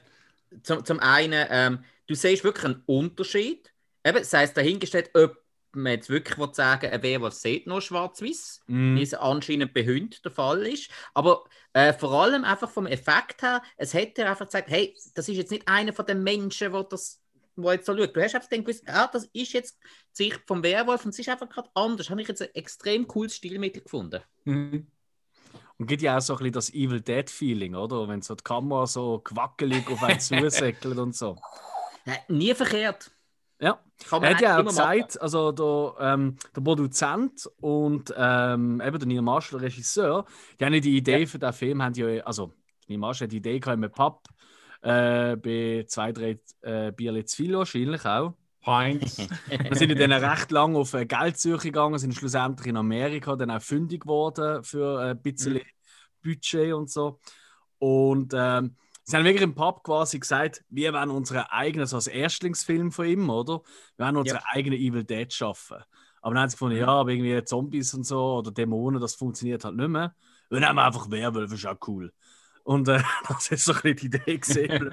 zum, zum einen, ähm, du siehst wirklich einen Unterschied. Eben, das heisst, dahingestellt, ob man jetzt wirklich will sagen ein Werwolf sieht noch schwarz-weiß, mm. wie es anscheinend bei Hunden der Fall ist. Aber äh, vor allem einfach vom Effekt her, es hätte einfach gesagt, hey, das ist jetzt nicht einer von den Menschen, der das wo jetzt so schaut. Du hast einfach dann gewusst, ah, das ist jetzt die Sicht vom Werwolf und es ist einfach gerade anders. Habe ich jetzt ein extrem cooles Stilmittel gefunden. Mhm. Und gibt ja auch so ein bisschen das Evil Dead-Feeling, oder? Wenn so die Kamera so quackelig auf einen zusäckelt und so. Ja, nie verkehrt. Ja, er hat ja auch gesagt, machen. also der, ähm, der Produzent und ähm, eben der Neil Marshall, der Regisseur, die haben die Idee ja. für den Film, haben ja, also Neil Marshall hat die Idee gehabt mit Papp, äh, bei zwei, drei äh, Bierle zu viel wahrscheinlich auch. Pints. Wir sind dann recht lange auf äh, Geldsuche gegangen, sind schlussendlich in Amerika dann auch fündig geworden für äh, ein bisschen mhm. Budget und so. Und ähm, sie haben wirklich im Pub quasi gesagt, wir werden unseren eigenen, so als Erstlingsfilm von ihm, oder? Wir werden unsere ja. eigene Evil Dead schaffen. Aber dann haben sie gefunden, mhm. ja, aber irgendwie Zombies und so oder Dämonen, das funktioniert halt nicht mehr. Wir nehmen einfach Werwölfe, ist auch cool. Und äh, das ist so ein bisschen die Idee gesehen.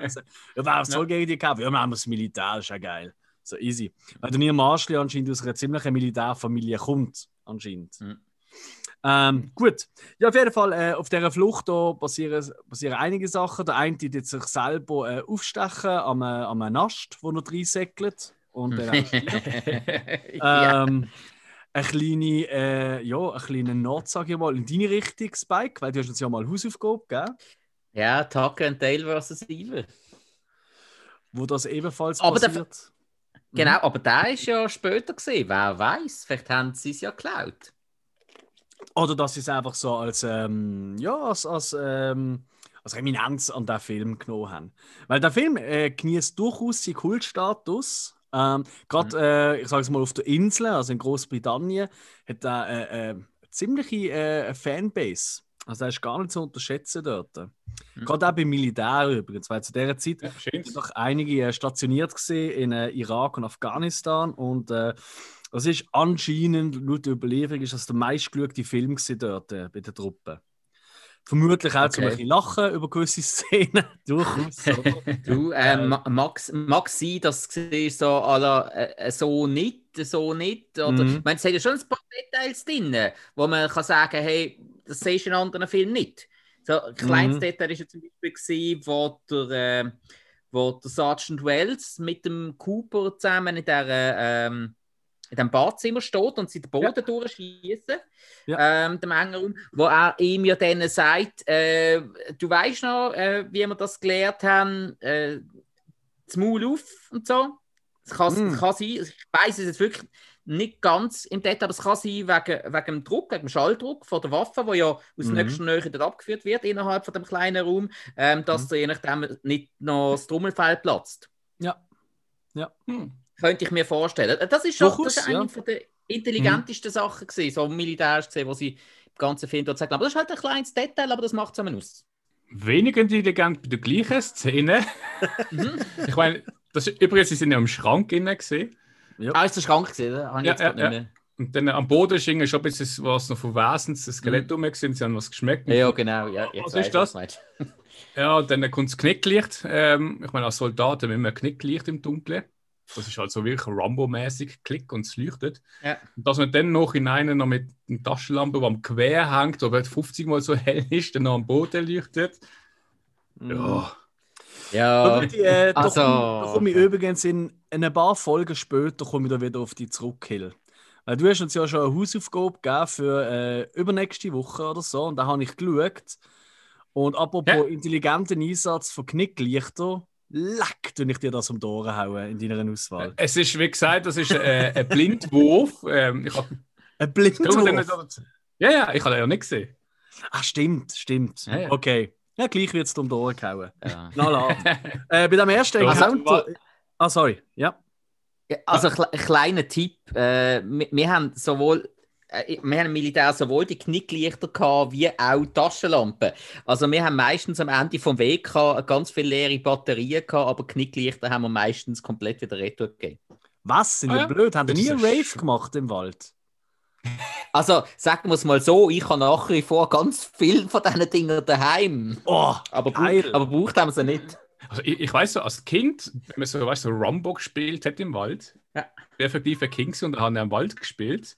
ja, wer soll gegen die kämpfen? Ja, wir haben das Militär, ist ja geil. So easy. Weil der Neil Marshall anscheinend aus einer ziemlichen Militärfamilie kommt, anscheinend. Mhm. Ähm, gut. Ja, auf jeden Fall, äh, auf dieser Flucht da passieren, passieren einige Sachen. Der eine tut sich selber äh, aufstechen am, äh, am Nast, wo er reinsäckelt. Und dann ähm, eine kleine, äh, ja, eine kleine Not, sage ich mal, in deine Richtung, Spike, weil du hast uns ja mal Hausaufgabe gegeben, Ja, Tucker and Dale vs. Evil. wo das ebenfalls Aber passiert. Genau, aber der ist ja später gesehen. Wer weiß, vielleicht haben sie es ja geklaut. Oder dass sie es einfach so als, ähm, ja, als, als, ähm, als Eminenz an den Film genommen haben. Weil der Film äh, genießt durchaus seinen Kultstatus. Ähm, Gerade, äh, ich sage es mal, auf der Insel, also in Großbritannien, hat er äh, äh, eine ziemliche äh, Fanbase. Also, er ist gar nicht zu unterschätzen dort. Gerade auch beim Militär übrigens, weil zu dieser Zeit Ja, sind doch einige äh, stationiert gesehen in äh, Irak und Afghanistan und äh, das ist anscheinend, laut der Überlieferung, ist das der meistgeschaute Film dort äh, bei den Truppen. Vermutlich auch zum Okay. ein bisschen lachen über gewisse Szenen, durchaus. Du, äh, ma- mag's, mag sein, dass war so, la, äh, so nicht, so nicht. Oder, Mhm. Ich meine, es hat ja schon ein paar Details drin, wo man kann sagen hey, das siehst du in anderen Filmen nicht. So, ein kleines Mhm. Detail war ja zum Beispiel, gewesen, wo der, äh, wo der Sergeant Wells mit dem Cooper zusammen in der ähm, in dem Badzimmer steht und sie den Boden durchschießen, ähm, dem Engerraum, wo er ihm ja dann sagt, äh, du weißt noch, äh, wie wir das gelernt haben, äh, das Maul auf und so. Es kann, Mm. kann sein, ich weiß es jetzt wirklich nicht ganz im Detail, aber es kann sein wegen, wegen dem Druck, wegen dem Schalldruck von der Waffe, wo ja aus Mhm. nächster Nähe dort abgeführt wird innerhalb von dem kleinen Raum, ähm, dass da je nachdem nicht noch das Trommelfell platzt. ja. Hm. Könnte ich mir vorstellen. Das ist schon Durchaus, das ist eine ja. von der intelligentesten Sachen gewesen, so militärisch gesehen, wo sie im ganzen Film dort sagen. Aber das ist halt ein kleines Detail, aber das macht es aus. Weniger intelligent bei der gleichen Szene. Mhm. ich meine, das ist, übrigens, sie sind ja im Schrank innen gesehen. Ah, ist der Schrank gesehen, habe ich Ja, jetzt ja, grad nicht mehr. Und dann am Boden ist irgendwie schon ein bisschen was noch von Wesens, das Skelett rum gewesen, sie haben was geschmeckt. Ja, genau. Ja, jetzt Was ist das? meinst. Ja, und dann kommt das Knicklicht. Ähm, ich meine, als Soldat haben wir immer ein Knicklicht im Dunkeln. Das ist halt so wirklich Rambo-mäßig, Klick und es leuchtet. Ja. Dass man dann noch hinein noch mit einer Taschenlampe, die am Quer hängt, aber 50 Mal so hell ist, dann noch am Boden leuchtet. Ja. Ja, Und, äh, da Also, komme da komme ich übrigens in, in ein paar Folgen später komme ich da wieder auf die zurück, Hill. Weil du hast uns ja schon eine Hausaufgabe gegeben für äh, übernächste Woche oder so und da habe ich geschaut. Und apropos Ja. intelligenten Einsatz von Knicklichter, leck, tue ich dir das um die Ohren hauen in deiner Auswahl. Es ist, wie gesagt, das ist äh, ein Blindwurf. Ähm, hab, Ein Blindwurf. ja, ja, ich habe den ja nicht gesehen. Ah, stimmt, stimmt. Ja, ja. Okay. Ja, gleich wird es um die Ohren gehauen. ja. Na, la. äh, bei dem ersten Encounter. Ah, sorry. Ja. Ja, Also ein, kle- ein kleiner Tipp. Äh, wir, wir haben sowohl wir haben im Militär sowohl die Knicklichter gehabt, wie auch Taschenlampen. Also wir haben meistens am Ende vom Weg gehabt, ganz viele leere Batterien gehabt, aber Knicklichter haben wir meistens komplett wieder retour gegeben. Was? Sind Ah, wir ja. blöd? Haben wir nie einen Rave gemacht im Wald? Also sagen wir es mal so, ich habe nach wie vor ganz viel von diesen Dingen daheim. Oh, Aber, Geil. aber braucht haben wir sie nicht. Also ich, ich weiß so, als Kind, wenn man so, weißt, so Rambo gespielt hat im Wald, Ja. effektiv ein Kings und haben im Wald gespielt.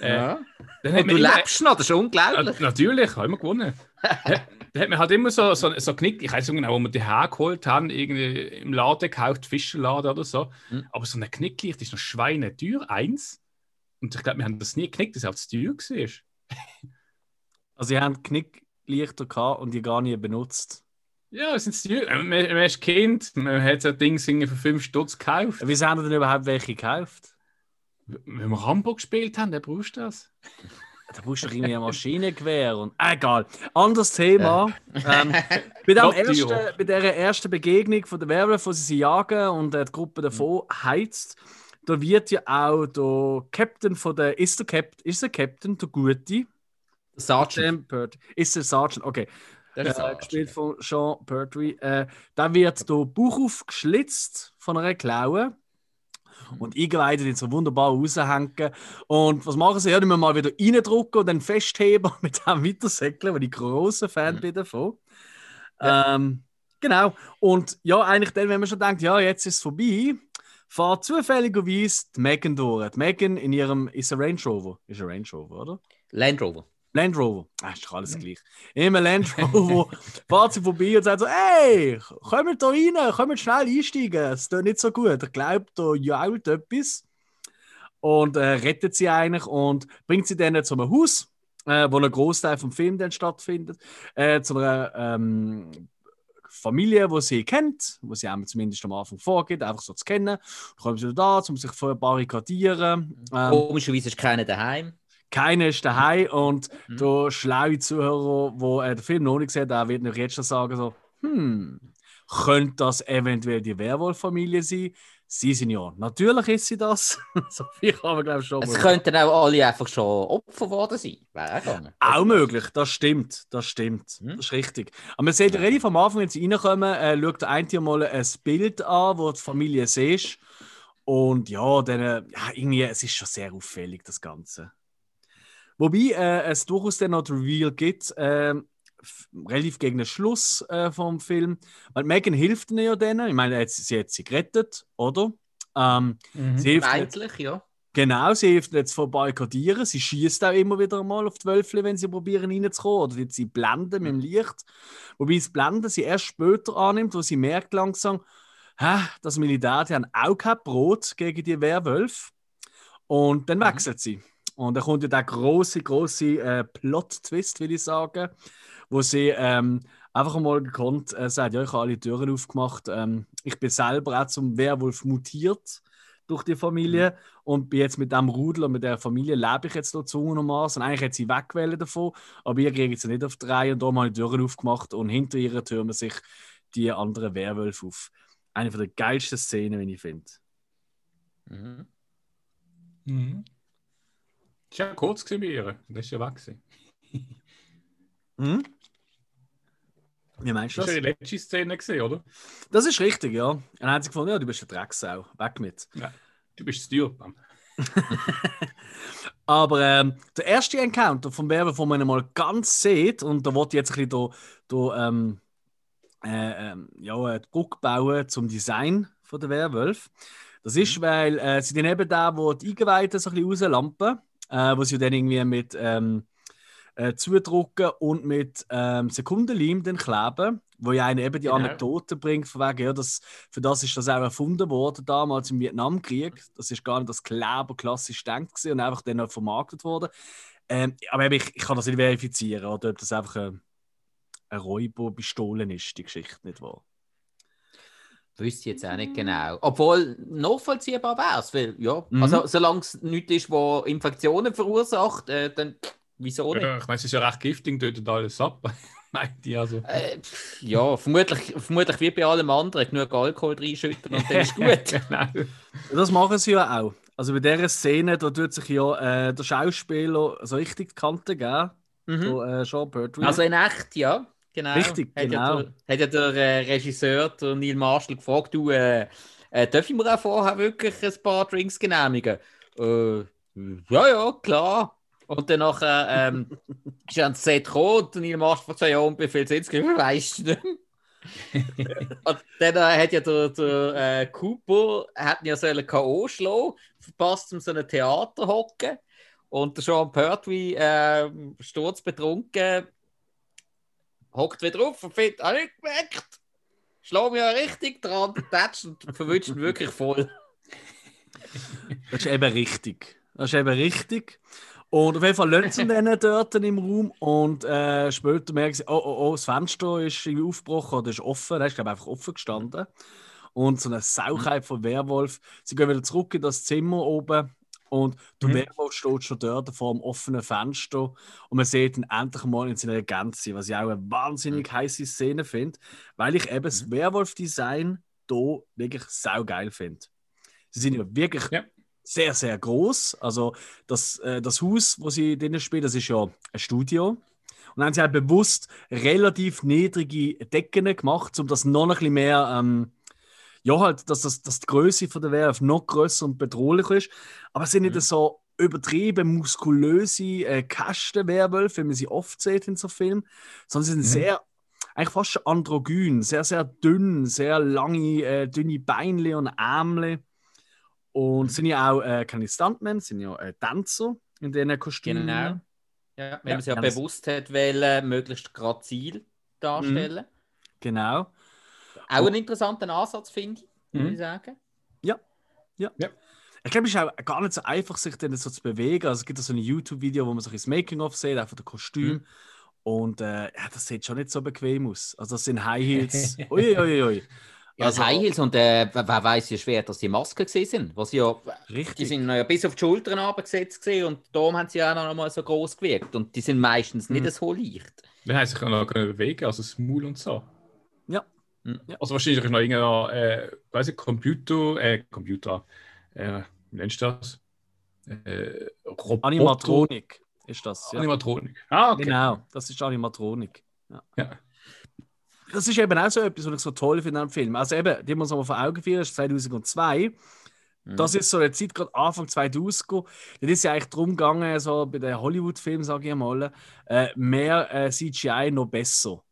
Äh, Ja. dann hat Und du immer- lebst noch, das ist unglaublich. Ja, natürlich, haben wir gewonnen. da hat man halt immer so, so, so Knick, ich weiß nicht genau, wo wir die hergeholt haben, irgendwie im Laden gekauft, Fischerladen oder so. Mhm. Aber so ein Knicklicht ist noch schweineteuer, eins. Und ich glaube, wir haben das nie geknickt, dass es auch zu teuer war. Also, ihr habt Knicklichter gehabt und die gar nie benutzt. Ja, es sind zu teuer. Man, man ist Kind, man hat so ein Ding irgendwie für 5 Stutz gekauft. Wieso haben ihr denn überhaupt welche gekauft? Wenn wir Rambo gespielt haben, dann brauchst du das. Da brauchst du doch irgendwie ein Maschinengewehr und. Ah, egal. Anderes Thema. Ähm, bei, dem ersten, teurer. bei dieser ersten Begegnung von der Werwolf, wo sie sie jagen und äh, die Gruppe davon heizt, da wird ja auch der Captain von der. Ist der Captain, ist der Captain der Gute? Sergeant. Sam Pert- Ist der Sergeant, okay. Das ist äh, Sergeant. gespielt von Sean Pertwee. Äh, da wird der Bauch aufgeschlitzt von einer Klaue und eingeweidet in so wunderbar raushängen. Und was machen sie? Ja, die müssen mal wieder reindrücken und dann festheben und mit dem weitersäckeln, weil ich großer Fan Mhm. bin davon. Ähm, genau. Und ja, eigentlich dann, wenn man schon denkt, ja, jetzt ist es vorbei, fährt zufälligerweise die Megan durch. Die Megan in ihrem, ist ein Range Rover. Ist ein Range Rover, oder? Land Rover. Land Rover. Ah, ist doch alles gleich. Immer Land Rover fährt sie vorbei und sagt so: Hey, kommt da rein, kommt schnell einsteigen. Es tut nicht so gut. Er glaubt, da jault etwas. und äh, rettet sie eigentlich und bringt sie dann zu einem Haus, äh, wo ein Großteil vom Film dann stattfindet, äh, zu einer ähm, Familie, die sie kennt, wo sie einem zumindest am Anfang vorgeht, einfach so zu kennen. Dann kommen sie da, um sich vorher barrikadieren. Ähm, Komischerweise ist keiner daheim. Keiner ist daheim und Mhm. der schlaue Zuhörer, der äh, den Film noch nicht gesehen hat, wird noch jetzt schon sagen so, hm, könnte das eventuell die Werwolf-Familie sein? Sie sind ja, natürlich ist sie das. so viel kann man glaube ich schon Es mal- könnten auch alle einfach schon Opfer geworden sein. Wäre auch. Auch möglich, das stimmt, das stimmt, Mhm. das ist richtig. Aber man sieht relativ am Anfang, wenn sie reinkommen, äh, schaut der eine mal ein Bild an, wo die Familie siehst. Und ja, dann, äh, ja, irgendwie, es ist schon sehr auffällig, das Ganze. Wobei äh, es durchaus dann noch den Reveal gibt, f- relativ gegen den Schluss äh, vom Film. Weil Megan hilft ihnen ja denen. Ich meine, jetzt, sie hat sie gerettet, oder? Ähm, Mhm. sie hilft Eigentlich, ja. Genau, sie hilft jetzt vor Barrikadieren. Sie schießt auch immer wieder mal auf die Wölfle, wenn sie probieren reinzukommen. Oder wird sie blenden mit dem Licht. Wobei das Blenden sie erst später annimmt, wo sie merkt langsam, hä, das Militär die haben auch kein Brot gegen die Werwölfe. Und dann wechselt sie. Und dann kommt ja der große, große äh, Plot-Twist, will ich sagen, wo sie ähm, einfach mal gekonnt äh, sagt, ja, ich habe alle Türen aufgemacht. Ähm, ich bin selber auch zum Werwolf mutiert durch die Familie und bin jetzt mit dem Rudel und mit der Familie lebe ich jetzt hier zwungenermaßen. Eigentlich hätte sie wegwählen davon, aber ihr kriegt sie nicht auf die Reihe und darum habe ich die Türen aufgemacht und hinter ihr türmen sich die anderen Werwölfe auf. Eine von der geilsten Szenen, wenn ich finde. Mhm. Mhm. Ist ja kurz bei ihr. Das ist ja weg. Hm? Wie meinst du Das das? war die letzte Szene, gewesen, oder? Das ist richtig, ja. Dann hat sie gefunden, ja, du bist ein Drecksau. Weg mit. Ja. Du bist das Tür. Aber ähm, der erste Encounter vom Werwolf, wo man ihn mal ganz sieht, und da wollte ich jetzt ein bisschen do, do, ähm, äh, ähm, ja, die Brücke bauen zum Design von der Werwolf. Das ist, weil äh, sie dann eben da, wo die Eingeweihten so ein bisschen rauslampen, äh, wo sie dann irgendwie mit ähm, äh, zudrucken und mit ähm, Sekundenleim dann kleben, wo ja einen eben die Genau. Anekdote bringt, von wegen, ja, das, für das ist das auch erfunden worden damals im Vietnamkrieg. Das ist gar nicht das Kleber klassisch denkt und einfach dann auch vermarktet worden. Ähm, aber ich, ich kann das nicht verifizieren, oder ob das einfach ein, ein Räuberpistolen ist, die Geschichte nicht wahr. Wüsste ich jetzt auch nicht genau. Obwohl nachvollziehbar wäre es, weil, ja, Mhm. also solange es nichts ist, wo Infektionen verursacht, äh, dann wieso nicht? Ja, ich meine, es ist ja recht giftig, tötet alles ab. Also. Äh, pff, ja, vermutlich, vermutlich wie bei allem anderen, genug Alkohol reinschütten und dann ist gut. genau. Das machen sie ja auch. Also bei dieser Szene, da tut sich ja äh, der Schauspieler so richtig die Kante geben, Mhm. so, äh, Sean Pertwee. Also in echt, ja. Genau. Richtig, hat genau. Ja der, hat ja der äh, Regisseur, der Neil Marshall, gefragt, du, äh, äh, darf ich mir auch vorher wirklich ein paar Drinks genehmigen? Äh, ja, ja, klar. Und dann nachher ähm, ist er ans Set gekommen und Neil Marshall fragt so, ja, und wie viel sind es? Weißt du nicht? und dann äh, hat ja der, der äh, Cooper hat ja sollen K.O. schlagen, verpasst um so ein Theater hocken. Und der Sean Pertwee, äh, sturzbetrunken, hockt wieder auf und findet, ah, nicht gemerkt. Schlag mich ja richtig dran, tätscht und verwünscht wirklich voll. Das ist eben richtig. Das ist eben richtig. Und auf jeden Fall lassen sie dort im Raum und äh, später merken sie, oh, oh, oh, das Fenster ist irgendwie aufgebrochen oder ist offen. Das ist, glaube ich, einfach offen gestanden. Und so eine Sauchheit von Werwolf. Sie gehen wieder zurück in das Zimmer oben und der Mhm. Werwolf steht schon dort vor dem offenen Fenster und man sieht ihn endlich mal in seiner Gänze, was ich auch eine wahnsinnig heiße Szene finde, weil ich eben das Werwolf-Design hier wirklich saugeil finde. Sie sind ja wirklich Ja. sehr, sehr groß. Also das, äh, das Haus, wo sie drinnen spielen, das ist ja ein Studio. Und dann haben sie halt bewusst relativ niedrige Decken gemacht, um das noch ein bisschen mehr, ähm, ja halt, dass, das, dass die Größe von der Werf noch größer und bedrohlich ist. Aber es sind nicht so übertrieben muskulöse äh, Kastenwerwölfe, wie man sie oft sieht in so Filmen, sondern sie sind sehr, eigentlich fast schon androgyn, sehr, sehr dünn, sehr lange, äh, dünne Beinle und Ärmel. Und sind ja auch äh, keine Stuntmen, sind ja äh, Tänzer in diesen Kostümen. Genau. Ja, wenn Ja, man sich ja bewusst hat, wollen, möglichst grazil darstellen. Genau. Auch ein interessanter Ansatz, finde ich, Mhm. würde ich sagen. Ich glaube, es ist auch gar nicht so einfach, sich dann so zu bewegen. Also es gibt so ein YouTube-Video, wo man sich ins Making-of sieht, einfach das Kostüm. Mhm. Und äh, ja, das sieht schon nicht so bequem aus. Also das sind High Heels. Uiuiui. Ui, ui. Ja, also, High Heels und äh, wer weiß, wie schwer dass die Masken sind. Was ja, Richtig. Die sind ja bis auf die Schultern abgesetzt und darum haben sie ja noch mal so groß gewirkt. Und die sind meistens nicht mhm. so leicht. Dann haben sich auch noch bewegen, also das Maul und so. Mhm. Also wahrscheinlich noch irgendein, äh, weiß ich, Computer, äh, Computer, äh, wie nennst du das? Äh, Animatronik ist das. Ja. Animatronik. Ah, okay. Genau, das ist Animatronik. Ja. ja das ist eben auch so etwas, was ich so toll finde am Film. Also eben, die muss man vor Augen führen, ist 2002. Mhm. Das ist so eine Zeit, gerade Anfang 2000. Das ist ja eigentlich darum gegangen, so bei den Hollywood-Filmen, sage ich mal, äh, mehr äh, CGI noch besser.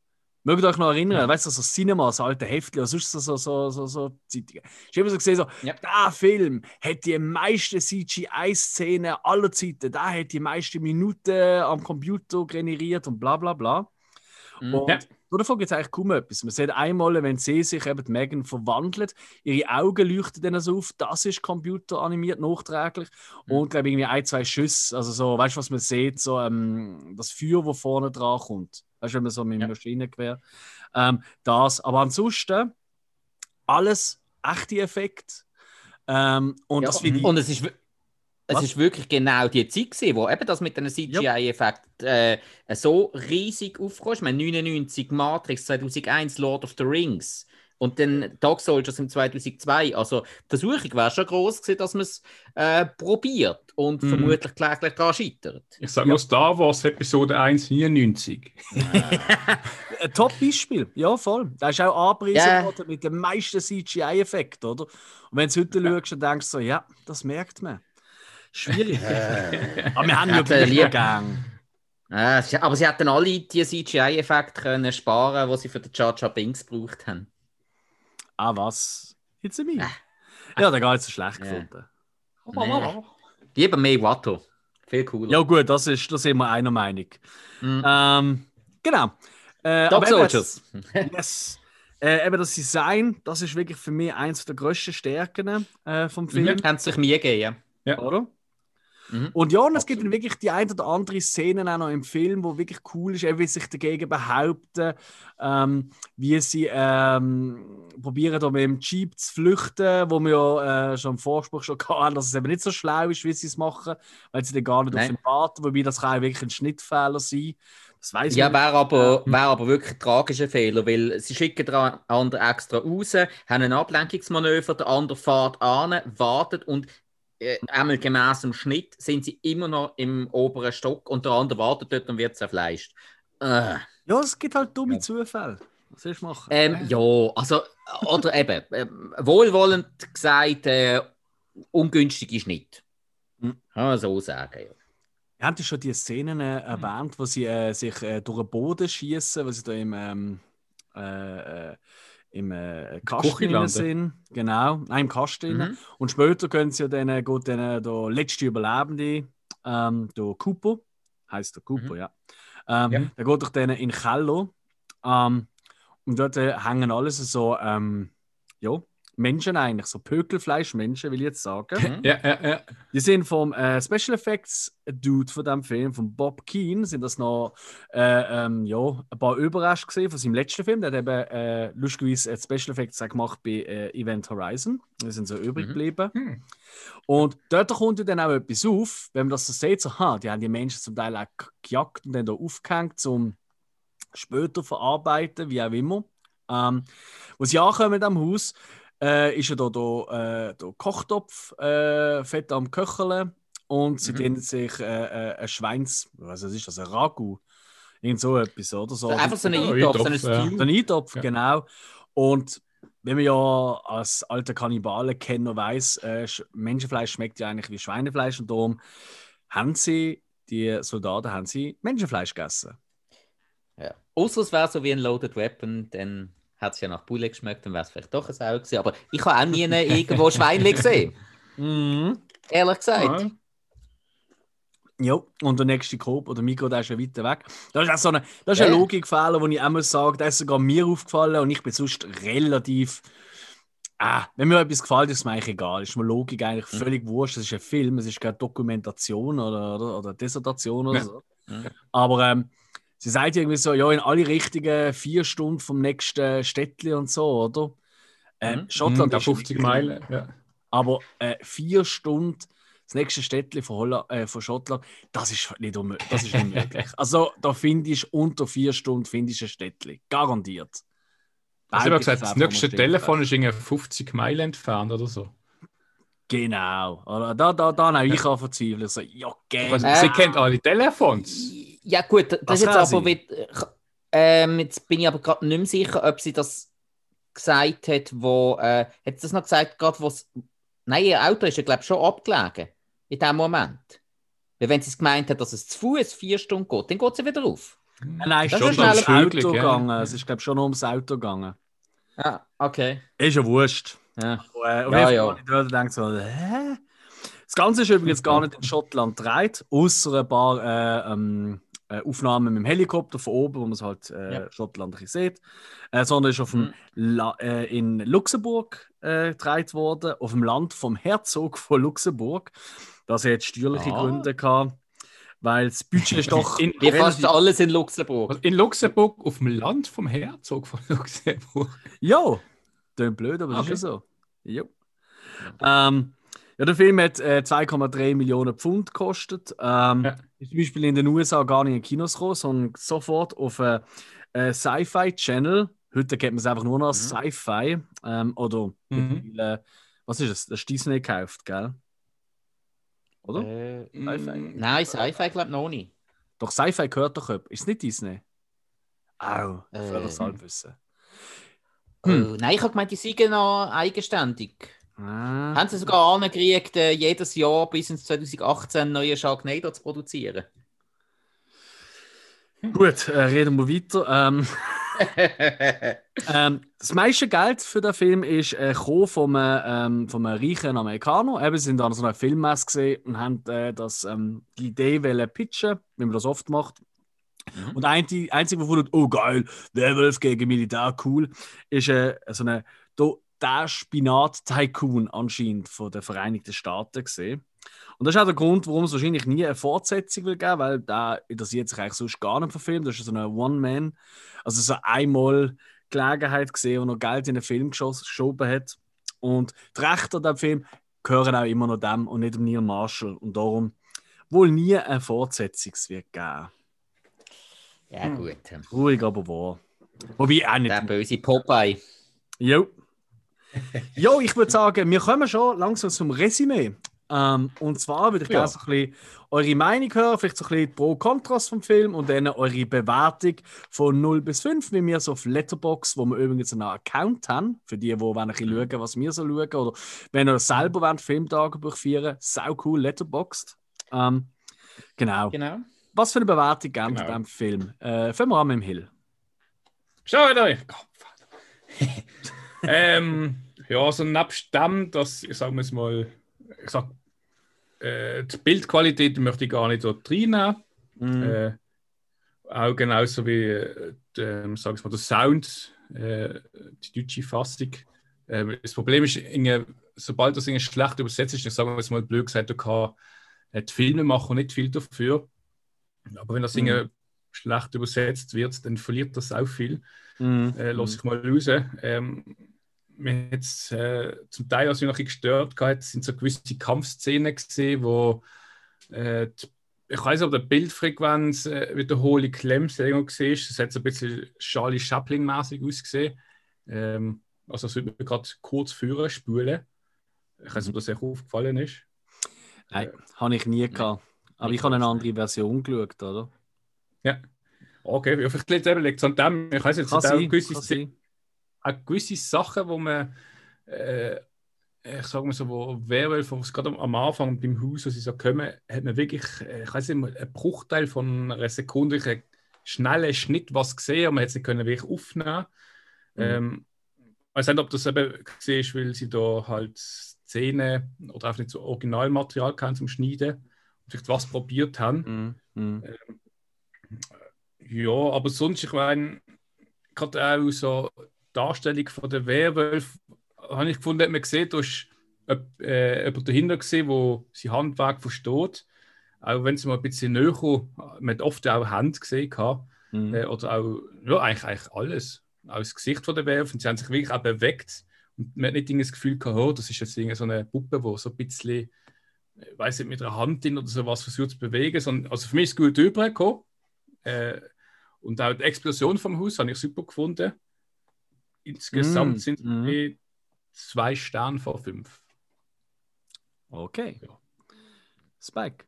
Mögt ihr euch noch erinnern, ja. weißt du, so Cinema, so alte Heftchen, oder sonst so, so, so, so, so Zeitungen. Ich habe immer so gesehen, so, ja. der Film hat die meisten CGI-Szenen aller Zeiten, der hat die meisten Minuten am Computer generiert und bla bla bla. Mhm. Und ja. davon gibt es eigentlich kaum etwas. Man sieht einmal, wenn sie sich eben Megan verwandelt, ihre Augen leuchten dann so auf, das ist computeranimiert, nachträglich. Mhm. Und glaube irgendwie ein, zwei Schüsse, also so, weißt du, was man sieht, so ähm, das Feuer, das vorne dran kommt. Weißt du, wenn man so mit dem ja. Maschinengewehr. Ähm, das, aber ansonsten alles echte Effekte. Ähm, und, ja, das und es ist es ist wirklich genau die Zeit gewesen, wo eben das mit einem CGI-Effekt äh, so riesig aufkam. Ich meine, 99 Matrix, 2001 Lord of the Rings und dann Dark Soldiers im 2002. Also die Versuchung wäre schon groß gewesen, dass man es äh, probiert und mm. vermutlich kläglich daran scheitert. Ich sage nur ja. Star Wars Episode 1, 99. Ein Top-Beispiel, ja voll. Da ist auch angepriesen yeah. worden mit dem meisten CGI-Effekt, oder? Und wenn du heute ja. schaust, dann denkst du so, ja, das merkt man. Schwierig. Äh. aber wir haben ja gleich Gang. Äh, aber sie hätten alle die CGI-Effekte sparen die sie für den Jar Jar Binks gebraucht haben. Ah, was? Jetzt mich? Äh. Ja, der gar nicht so schlecht ja. gefunden. Nee. Lieber mehr Watto. Viel cooler. Ja, gut, das ist, da sind wir einer Meinung. Mhm. Ähm, genau. Äh, Dog Soldiers. yes. Äh, eben das Design, das ist wirklich für mich eins der grössten Stärken äh, vom Film. Mhm. Haben sich mir gegeben, ja. Oder? Mhm. Und ja, und es gibt dann wirklich die ein oder andere Szenen auch noch im Film, wo wirklich cool ist, wie sie sich dagegen behaupten, ähm, wie sie ähm, probieren, da mit dem Jeep zu flüchten, wo wir ja äh, schon im Vorspruch schon hatten, dass es eben nicht so schlau ist, wie sie es machen, weil sie dann gar nicht Nein. auf ihn warten, wobei das kann wirklich ein Schnittfehler sein. Das weiß ja, wäre aber, wär aber wirklich ein tragischer Fehler, weil sie schicken den anderen extra raus, haben ein Ablenkungsmanöver, der andere fährt an, wartet und einmal gemäß dem Schnitt sind sie immer noch im oberen Stock und der andere wartet dort und wird zerfleischt. Äh. Ja, es gibt halt dumme ja. Zufälle. Was soll ich machen? Ähm, ja, also, oder eben, äh, wohlwollend gesagt, äh, ungünstige Schnitt. Hm. Kann man so sagen, ja. Ihr habt schon die Szenen äh, erwähnt, wo sie äh, sich äh, durch den Boden schießen, wo sie da im ähm, äh, äh im äh, Kasten sind. Genau, nein, im Kasten. Mhm. Und später können sie ja dann, geht dann äh, der letzte Überlebende, ähm, der Cooper, heißt der Cooper, mhm. ja. Ähm, ja. Der geht doch dann in Keller. Ähm, und dort äh, hängen alles so, ähm, ja, Menschen eigentlich, so Pökelfleischmenschen, will ich jetzt sagen. Ja, ja, ja. Die sind vom äh, Special Effects Dude von dem Film, von Bob Keane, sind das noch äh, ähm, ja, ein paar Überreste gesehen von seinem letzten Film. Der hat eben äh, lustigerweise Special Effects gemacht bei äh, Event Horizon. Die sind so übrig mhm. geblieben. Mhm. Und dort kommt dann auch etwas auf, wenn man das so sieht, so, ha, die haben die Menschen zum Teil auch gejagt und dann da aufgehängt, um später verarbeiten, wie auch immer. Ähm, wo sie ankommen am Haus, äh, ist ja da der, äh, Kochtopf äh, fett am Köcheln und sie mhm. sich äh, äh, ein Schweins, was ist das, ein Ragu, irgend so etwas, oder so. Einfach so ein Eintopf, so ein Stew. ein Eintopf, ja. genau. Und wenn man ja als alter Kannibale kennt und weiß, äh, Menschenfleisch schmeckt ja eigentlich wie Schweinefleisch und darum haben sie, die Soldaten, haben sie Menschenfleisch gegessen. Ja. Außer es wäre so wie ein Loaded Weapon, dann hat es ja nach Bulle geschmeckt, dann wäre es vielleicht doch ein Sau gewesen. Aber ich habe auch nie irgendwo Schweinli gesehen. Mhm. Ehrlich gesagt. Ja. Ja, und der nächste Coop oder Mikro, der ist schon weiter weg. Das ist auch so eine, das ist ja. ein Logikfehler, wo ich immer sage, der ist sogar mir aufgefallen und ich bin sonst relativ Ah, wenn mir etwas gefällt, ist es mir eigentlich egal. Ist mir Logik eigentlich völlig wurscht. Es ist ein Film, es ist keine Dokumentation oder, oder, oder Dissertation oder Ja. so. Mhm. Aber ähm, sie sagt irgendwie so, ja, in alle richtigen vier Stunden vom nächsten Städtli und so, oder? Ähm. Schottland Mhm, ist 50 Meilen. Ja. Aber äh, vier Stunden das nächste Städtli von, Holla äh, von Schottland, das ist nicht, unmö das ist nicht möglich. Also da finde ich unter vier Stunden finde ich ein Städtli. Garantiert. Also, ich habe gesagt, das nächste. Telefon ist irgendwie 50 Meilen entfernt oder so. Genau. Oder da, da, da habe ich auch verzweifelt. So, ja, gerne. Sie kennt alle Telefons. Ja, gut, das, Das ist jetzt aber. Mit, ähm, jetzt bin ich aber gerade nicht mehr sicher, ob sie das gesagt hat, wo. Äh, hat sie das noch gesagt, gerade wo Nein, ihr Auto ist ja, glaube ich, schon abgelegen. In dem Moment. Weil wenn sie es gemeint hat, dass es zu Fuß vier Stunden geht, dann geht sie wieder auf. Nein, nein, Das schon ist ums schneller Auto möglich, ja. gegangen. Es ist, glaube ich, schon ums Auto gegangen. Ja, okay. Ist ja wurscht. Ja. Aber, äh, auf Ja, ja. Ich denke so, hä? Das Ganze ist übrigens gar nicht in Schottland gedreht, außer ein paar äh, ähm, äh, Aufnahmen mit dem Helikopter von oben, wo man es halt äh, Ja. Schottland sieht, äh, sondern ist auf dem Mhm. La äh, in Luxemburg äh, gedreht worden, auf dem Land vom Herzog von Luxemburg. Das hat steuerliche Ah. Gründe gehabt, weil das Budget ist doch In, Wie fast alles in Luxemburg. in Luxemburg, auf dem Land vom Herzog von Luxemburg. Ja, klingt blöd, aber das Okay. ist ja so. Jo. Ähm, ja, der Film hat äh, 2,3 Millionen Pfund gekostet. Ähm, Ja. Ist zum Beispiel in den USA gar nicht in Kinos gekommen, sondern sofort auf einen äh, Sci-Fi-Channel. Heute kennt man es einfach nur noch als Mhm. Sci-Fi. Ähm, oder Mhm. mittlerweile, was ist es? Das ist Disney gekauft, gell? Oder? Äh, Sci-Fi? nein, Sci-Fi glaube ich noch nicht. Doch Sci-Fi gehört doch jemand. Ist es nicht Disney? Au, Äh. völliges Halbwissen. Äh, nein, ich habe gemeint, die seien noch eigenständig. Ah. Haben sie sogar angekriegt, äh, jedes Jahr bis ins 2018 einen neuen Sharknado zu produzieren? Gut, äh, reden wir weiter. Ähm, ähm, das meiste Geld für den Film ist äh, vom, äh, ähm, vom reichen Amerikaner. Eben, sie sind an so einer Filmmesse gesehen und haben äh, das, ähm, die Idee wollen pitchen, wie man das oft macht. Mhm. Und ein, die einzige, gefunden hat, oh geil, Werwolf gegen Militär, cool, ist äh, so eine, der Spinat-Tycoon anscheinend von den Vereinigten Staaten gesehen. Und das ist auch der Grund, warum es wahrscheinlich nie eine Fortsetzung will geben, weil da interessiert sich eigentlich sonst gar nicht verfilmt. Das ist so eine One-Man, also so einmal Gelegenheit gesehen, wo noch Geld in den Film geschoben hat. Und die Rechte an dem Film gehören auch immer noch dem und nicht dem Neil Marshall. Und darum wohl nie eine Fortsetzung wird geben. Ja, gut. Ruhig, aber wahr. Wobei auch nicht. Der böse Popeye. Jo. Jo, ich würde sagen, wir kommen schon langsam zum Resümee. Ähm, und zwar würde ich Ja. gerne so ein bisschen eure Meinung hören, vielleicht so ein bisschen Pro Kontrast vom Film und dann eure Bewertung von 0 bis 5, wie wir so auf Letterbox, wo wir übrigens einen Account haben, für die, die wollen ein bisschen schauen, was wir so schauen, oder wenn ihr selber wollt, Filmtagebuch führen, sau cool, Letterboxd. Ähm, genau. Genau. Was für eine Bewertung geben Genau. genau. dem Film? Äh, fangen wir an mit dem Hill. Schaut euch! ähm, ja, so nebst dem, dass, ich sage es mal, ich sag, äh, die Bildqualität möchte ich gar nicht dort reinnehmen. Mhm. Äh, auch genauso wie äh, ähm, sag ich mal, der Sound, äh, die deutsche Fassung. Ähm, das Problem ist, irgendwie, sobald das irgendwie schlecht übersetzt ist, ich sage jetzt mal blöd gesagt, da kann äh, die Filmemacher nicht viel dafür. Aber wenn das Mhm. schlecht übersetzt wird, dann verliert das auch viel. Mhm. Äh, lass ich mal raus. Ähm, mir hat äh, zum Teil was mich noch ein gestört gehabt, sind so gewisse Kampfszenen gesehen, wo äh, die, ich weiß nicht, ob der Bildfrequenz äh, Wiederholung Klemms gesehen ist. Das hat so ein bisschen Charlie Chaplin-mäßig ausgesehen. Ähm, also das würde mir gerade kurz führen, spulen. Ich weiß nicht, ob das euch aufgefallen ist. Nein, habe ich nie gehabt. Aber ich habe eine andere Version geschaut, oder? Okay, ja, vielleicht liegt es an dem. Ich weiß jetzt, es auch sein, gewisse. Auch gewisse Sachen, wo man, äh, ich sage mal so, wo Werwölfe, wo es gerade am- Anfang beim Haus, wo sie so kommen, hat man wirklich, äh, ich weiß nicht, mal, einen Bruchteil von einer Sekunde, einen schnellen Schnitt was gesehen, aber man es nicht können wirklich aufnehmen. Mhm. Ähm, ich weiß nicht, ob das eben gesehen ist, weil sie da halt Szenen oder einfach nicht so Originalmaterial haben zum Schneiden und vielleicht was probiert haben. Mhm. Mhm. Ja, aber sonst, ich meine, gerade auch so Darstellung von der Werwölfe, habe ich gefunden, hat man gesehen, da ist äh, jemand dahinter gesehen, der sein Handwerk versteht. Auch wenn es mal ein bisschen näher kommt, man hat oft auch Hände gesehen. Mhm. Äh, oder auch, ja, eigentlich, eigentlich alles. Auch das Gesicht von der Werf. Und sie haben sich wirklich auch bewegt. Und man hat nicht das Gefühl gehabt, oh, das ist jetzt so eine Puppe, die so ein bisschen, ich weiß nicht, mit einer Hand in oder so was versucht zu bewegen. Sondern, also für mich ist es gut übergekommen. Äh, und auch die Explosion vom Haus habe ich super gefunden. Insgesamt mm, sind es mm. zwei Sterne von fünf. Okay. Ja. Spike.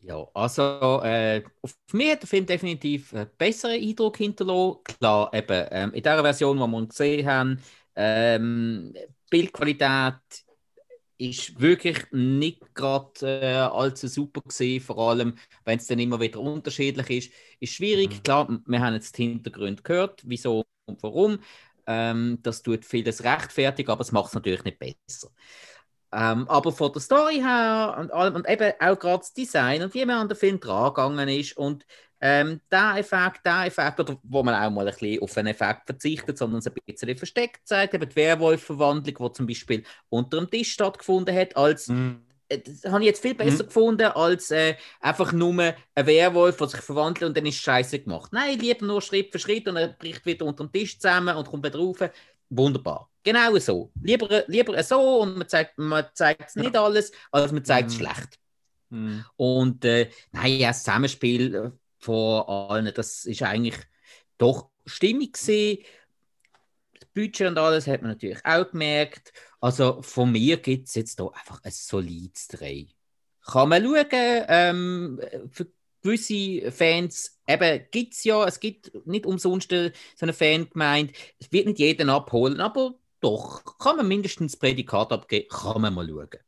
Ja, also äh, auf mich hat der Film definitiv einen besseren Eindruck hinterlassen. Klar, eben ähm, in der Version, die wir gesehen haben, ähm, Bildqualität ist wirklich nicht gerade äh, allzu super gesehen, vor allem wenn es dann immer wieder unterschiedlich ist. Ist schwierig, mhm. klar, wir haben jetzt den Hintergrund gehört, wieso und warum. Ähm, das tut vieles rechtfertig, aber es macht es natürlich nicht besser. Ähm, aber von der Story her und, und eben auch gerade das Design und wie man an den Film dran gegangen ist und ähm, der Effekt, der Effekt, oder wo man auch mal ein bisschen auf einen Effekt verzichtet, sondern es ein bisschen versteckt zeigt, eben die Werwolf-Verwandlung, die zum Beispiel unter dem Tisch stattgefunden hat, als mm. Das habe ich jetzt viel besser mm. gefunden, als äh, einfach nur ein Werwolf, der sich verwandelt und dann ist Scheiße gemacht. Nein, lieber nur Schritt für Schritt und er bricht wieder unter dem Tisch zusammen und kommt wieder rauf. Wunderbar. Genau so. Lieber, lieber so und man zeigt, man zeigt nicht alles, als man zeigt es mm. schlecht. Mm. Und äh, nein, ja, das Zusammenspiel äh, von allen, das ist eigentlich doch stimmig gesehen. Das Budget und alles hat man natürlich auch gemerkt. Also von mir gibt es jetzt hier einfach ein solides 3. Kann man schauen, ähm, für gewisse Fans gibt es ja, es gibt nicht umsonst so eine Fangemeinde, es wird nicht jeden abholen, aber doch, kann man mindestens Prädikat abgeben, kann man mal schauen.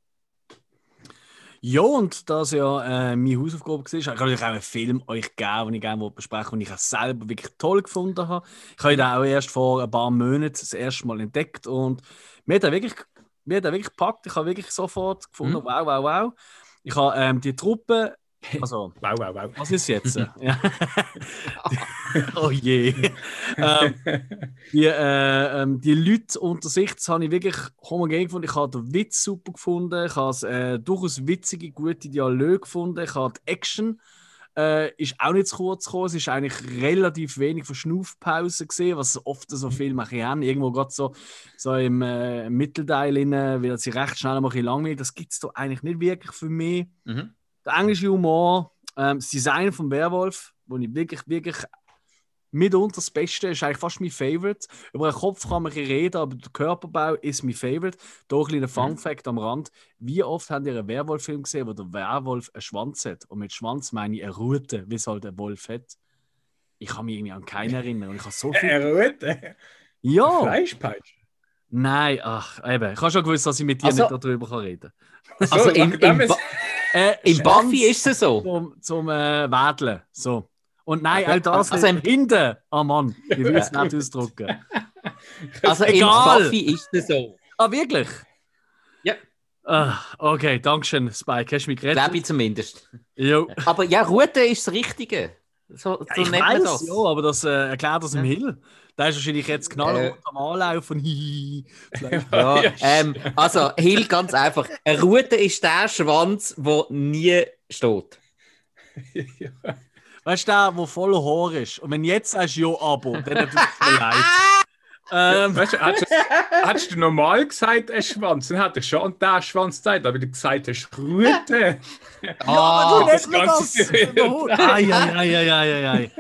Ja, und das ja äh, meine Hausaufgabe war, ich kann euch auch einen Film euch geben, den ich gerne besprechen den ich auch selber wirklich toll gefunden habe. Ich habe ihn auch erst vor ein paar Monaten das erste Mal entdeckt und mir hat er wirklich, mir hat er wirklich gepackt. Ich habe wirklich sofort gefunden, mhm. wow, wow, wow. Ich habe ähm, die Truppe also, wow, wow, wow. Was ist jetzt? oh je. ähm, die, äh, ähm, die Leute unter sich, das habe ich wirklich homogen gefunden. Ich habe den Witz super gefunden. Ich habe äh, durchaus witzige, gute Dialoge gefunden. Ich habe die Action äh, ist auch nicht zu kurz gekommen. Es ist eigentlich relativ wenig Verschnaufpause gesehen, was oft so Filme haben. Irgendwo gerade so, so im äh, Mittelteil, rein, weil sie recht schnell mal ein langweilig. Das gibt es doch eigentlich nicht wirklich für mich. Mhm der englische Humor, ähm, das Design vom Werwolf, wo ich wirklich, wirklich mitunter das Beste ist, eigentlich fast mein Favorite. Über den Kopf kann man reden, aber der Körperbau ist mein Favorite. Hier ein kleiner Fun-Fact am Rand. Wie oft habt ihr einen Werwolf-Film gesehen, wo der Werwolf einen Schwanz hat? Und mit Schwanz meine ich eine Rute, wie es halt ein Wolf hat. Ich kann mich irgendwie an keinen erinnern. Und ich habe so viel... Eine Rute? Ja! Fleischpeitsche? Nein, ach, eben. Ich habe schon gewusst, dass ich mit dir also, nicht darüber reden kann. Also, im, im, äh, Im Buffy ist es so. Zum, zum äh, Wedeln. So. Und nein, all das also im hinten. Oh Mann, ich will es nicht ausdrücken. Also Egal. im Buffy ist es so. Ah, wirklich? Ja. Ah, okay, danke schön, Spike. Hast du mich gerettet? Glaube ich zumindest. Jo. Aber ja, Route ist das Richtige. So, so ja, ich weiß, das. ja, aber das äh, erklärt das im Hill. Da ist wahrscheinlich jetzt knallrot äh, am Anlaufen. ja, ähm, also, Hill, ganz einfach. Eine Rute ist der Schwanz, der nie steht. ja. Weißt du, der, der voller Haar ist? Und wenn jetzt sagst, ja, Abo, dann tut es mir leid. Ähm. Weißt du, hättest, hättest du normal gesagt, ein Schwanz, dann hätte ich schon den Schwanz gezeigt, aber du gesagt hast, Rute. Ja, aber du lässt mir das. Eieieiei.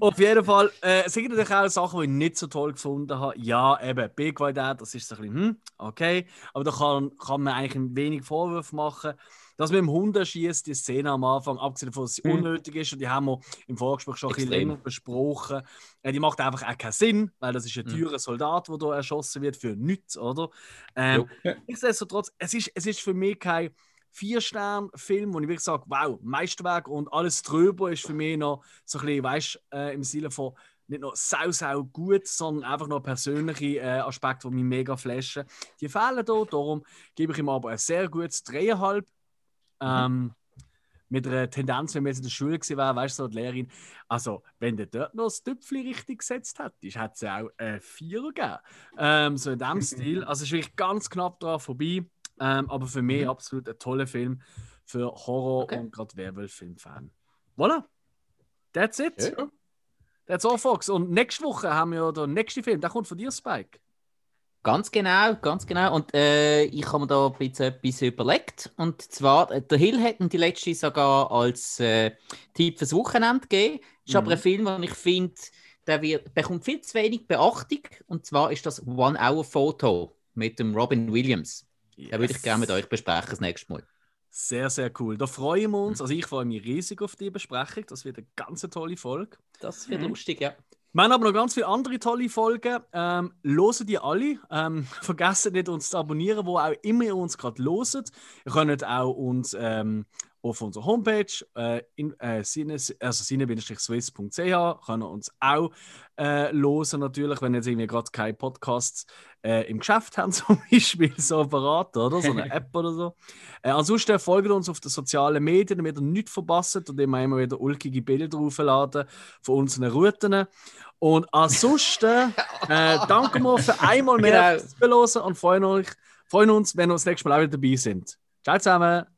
Auf jeden Fall, äh, es gibt natürlich auch Sachen, die ich nicht so toll gefunden habe. Ja, eben, B-Qualität, das ist so ein bisschen, hm, okay. Aber da kann, kann man eigentlich wenig Vorwürfe machen. Das mit dem Hund schießt die Szene am Anfang, abgesehen davon, dass sie mhm. unnötig ist, und die haben wir im Vorgespräch schon Extrem. ein bisschen länger besprochen. Äh, die macht einfach auch keinen Sinn, weil das ist ein mhm. teurer Soldat, der da erschossen wird für nichts, oder? Ähm, nichtsdestotrotz, es ist, es ist für mich kein Vier-Stern-Film, wo ich wirklich sage, wow, Meisterwerk und alles drüber ist für mich noch so ein bisschen, weißt äh, im Sinne von nicht nur sau, sau gut, sondern einfach noch persönliche äh, Aspekte, die mich mega flashen. Die fehlen hier, darum gebe ich ihm aber ein sehr gutes 3,5 Mhm. Ähm, mit einer Tendenz, wenn wir jetzt in der Schule wären, weißt du, so die Lehrerin, also wenn der dort noch das Tüpfchen richtig gesetzt hat, hat es auch äh, Vierer gegeben. Ähm, so in dem Stil. Also es ist wirklich ganz knapp daran vorbei. Ähm, aber für mich Mhm. absolut ein toller Film für Horror- Okay. und gerade Werwolf-Film-Fan. Voilà. That's it. Ja. That's all, Fox. Und nächste Woche haben wir den nächsten Film. Der kommt von dir, Spike. Ganz genau, ganz genau. Und äh, ich habe mir da ein bisschen etwas überlegt. Und zwar, äh, der Hill hat die letzte sogar als äh, Tipp fürs Wochenende gegeben. Ist aber Mhm. ein Film, den ich finde, der wird, bekommt viel zu wenig Beachtung. Und zwar ist das One-Hour-Photo mit dem Robin Williams. Den würde ich Yes. gerne mit euch besprechen das nächste Mal. Sehr, sehr cool. Da freuen wir Mhm. uns. Also ich freue mich riesig auf die Besprechung. Das wird eine ganz tolle Folge. Das wird Mhm. lustig, ja. Wir haben aber noch ganz viele andere tolle Folgen. Ähm, hören die alle. Ähm, vergessen nicht, uns zu abonnieren, wo auch immer ihr uns gerade loset. Ihr könnt auch uns ähm, auf unserer Homepage äh, in, äh, sine, also sine-swiss.ch können uns auch äh, hören, natürlich, wenn jetzt irgendwie gerade keine Podcasts äh, im Geschäft haben, zum Beispiel so ein Berater oder so eine App oder so. Äh, ansonsten folgt uns auf den sozialen Medien, damit ihr nichts verpasst und immer immer wieder ulkige Bilder draufladen von unseren Routen. Und ansonsten äh, danken wir für einmal mehr Genau. fürs Zuhören und freuen, euch, freuen uns, wenn wir das nächste Mal auch wieder dabei sind. Ciao zusammen.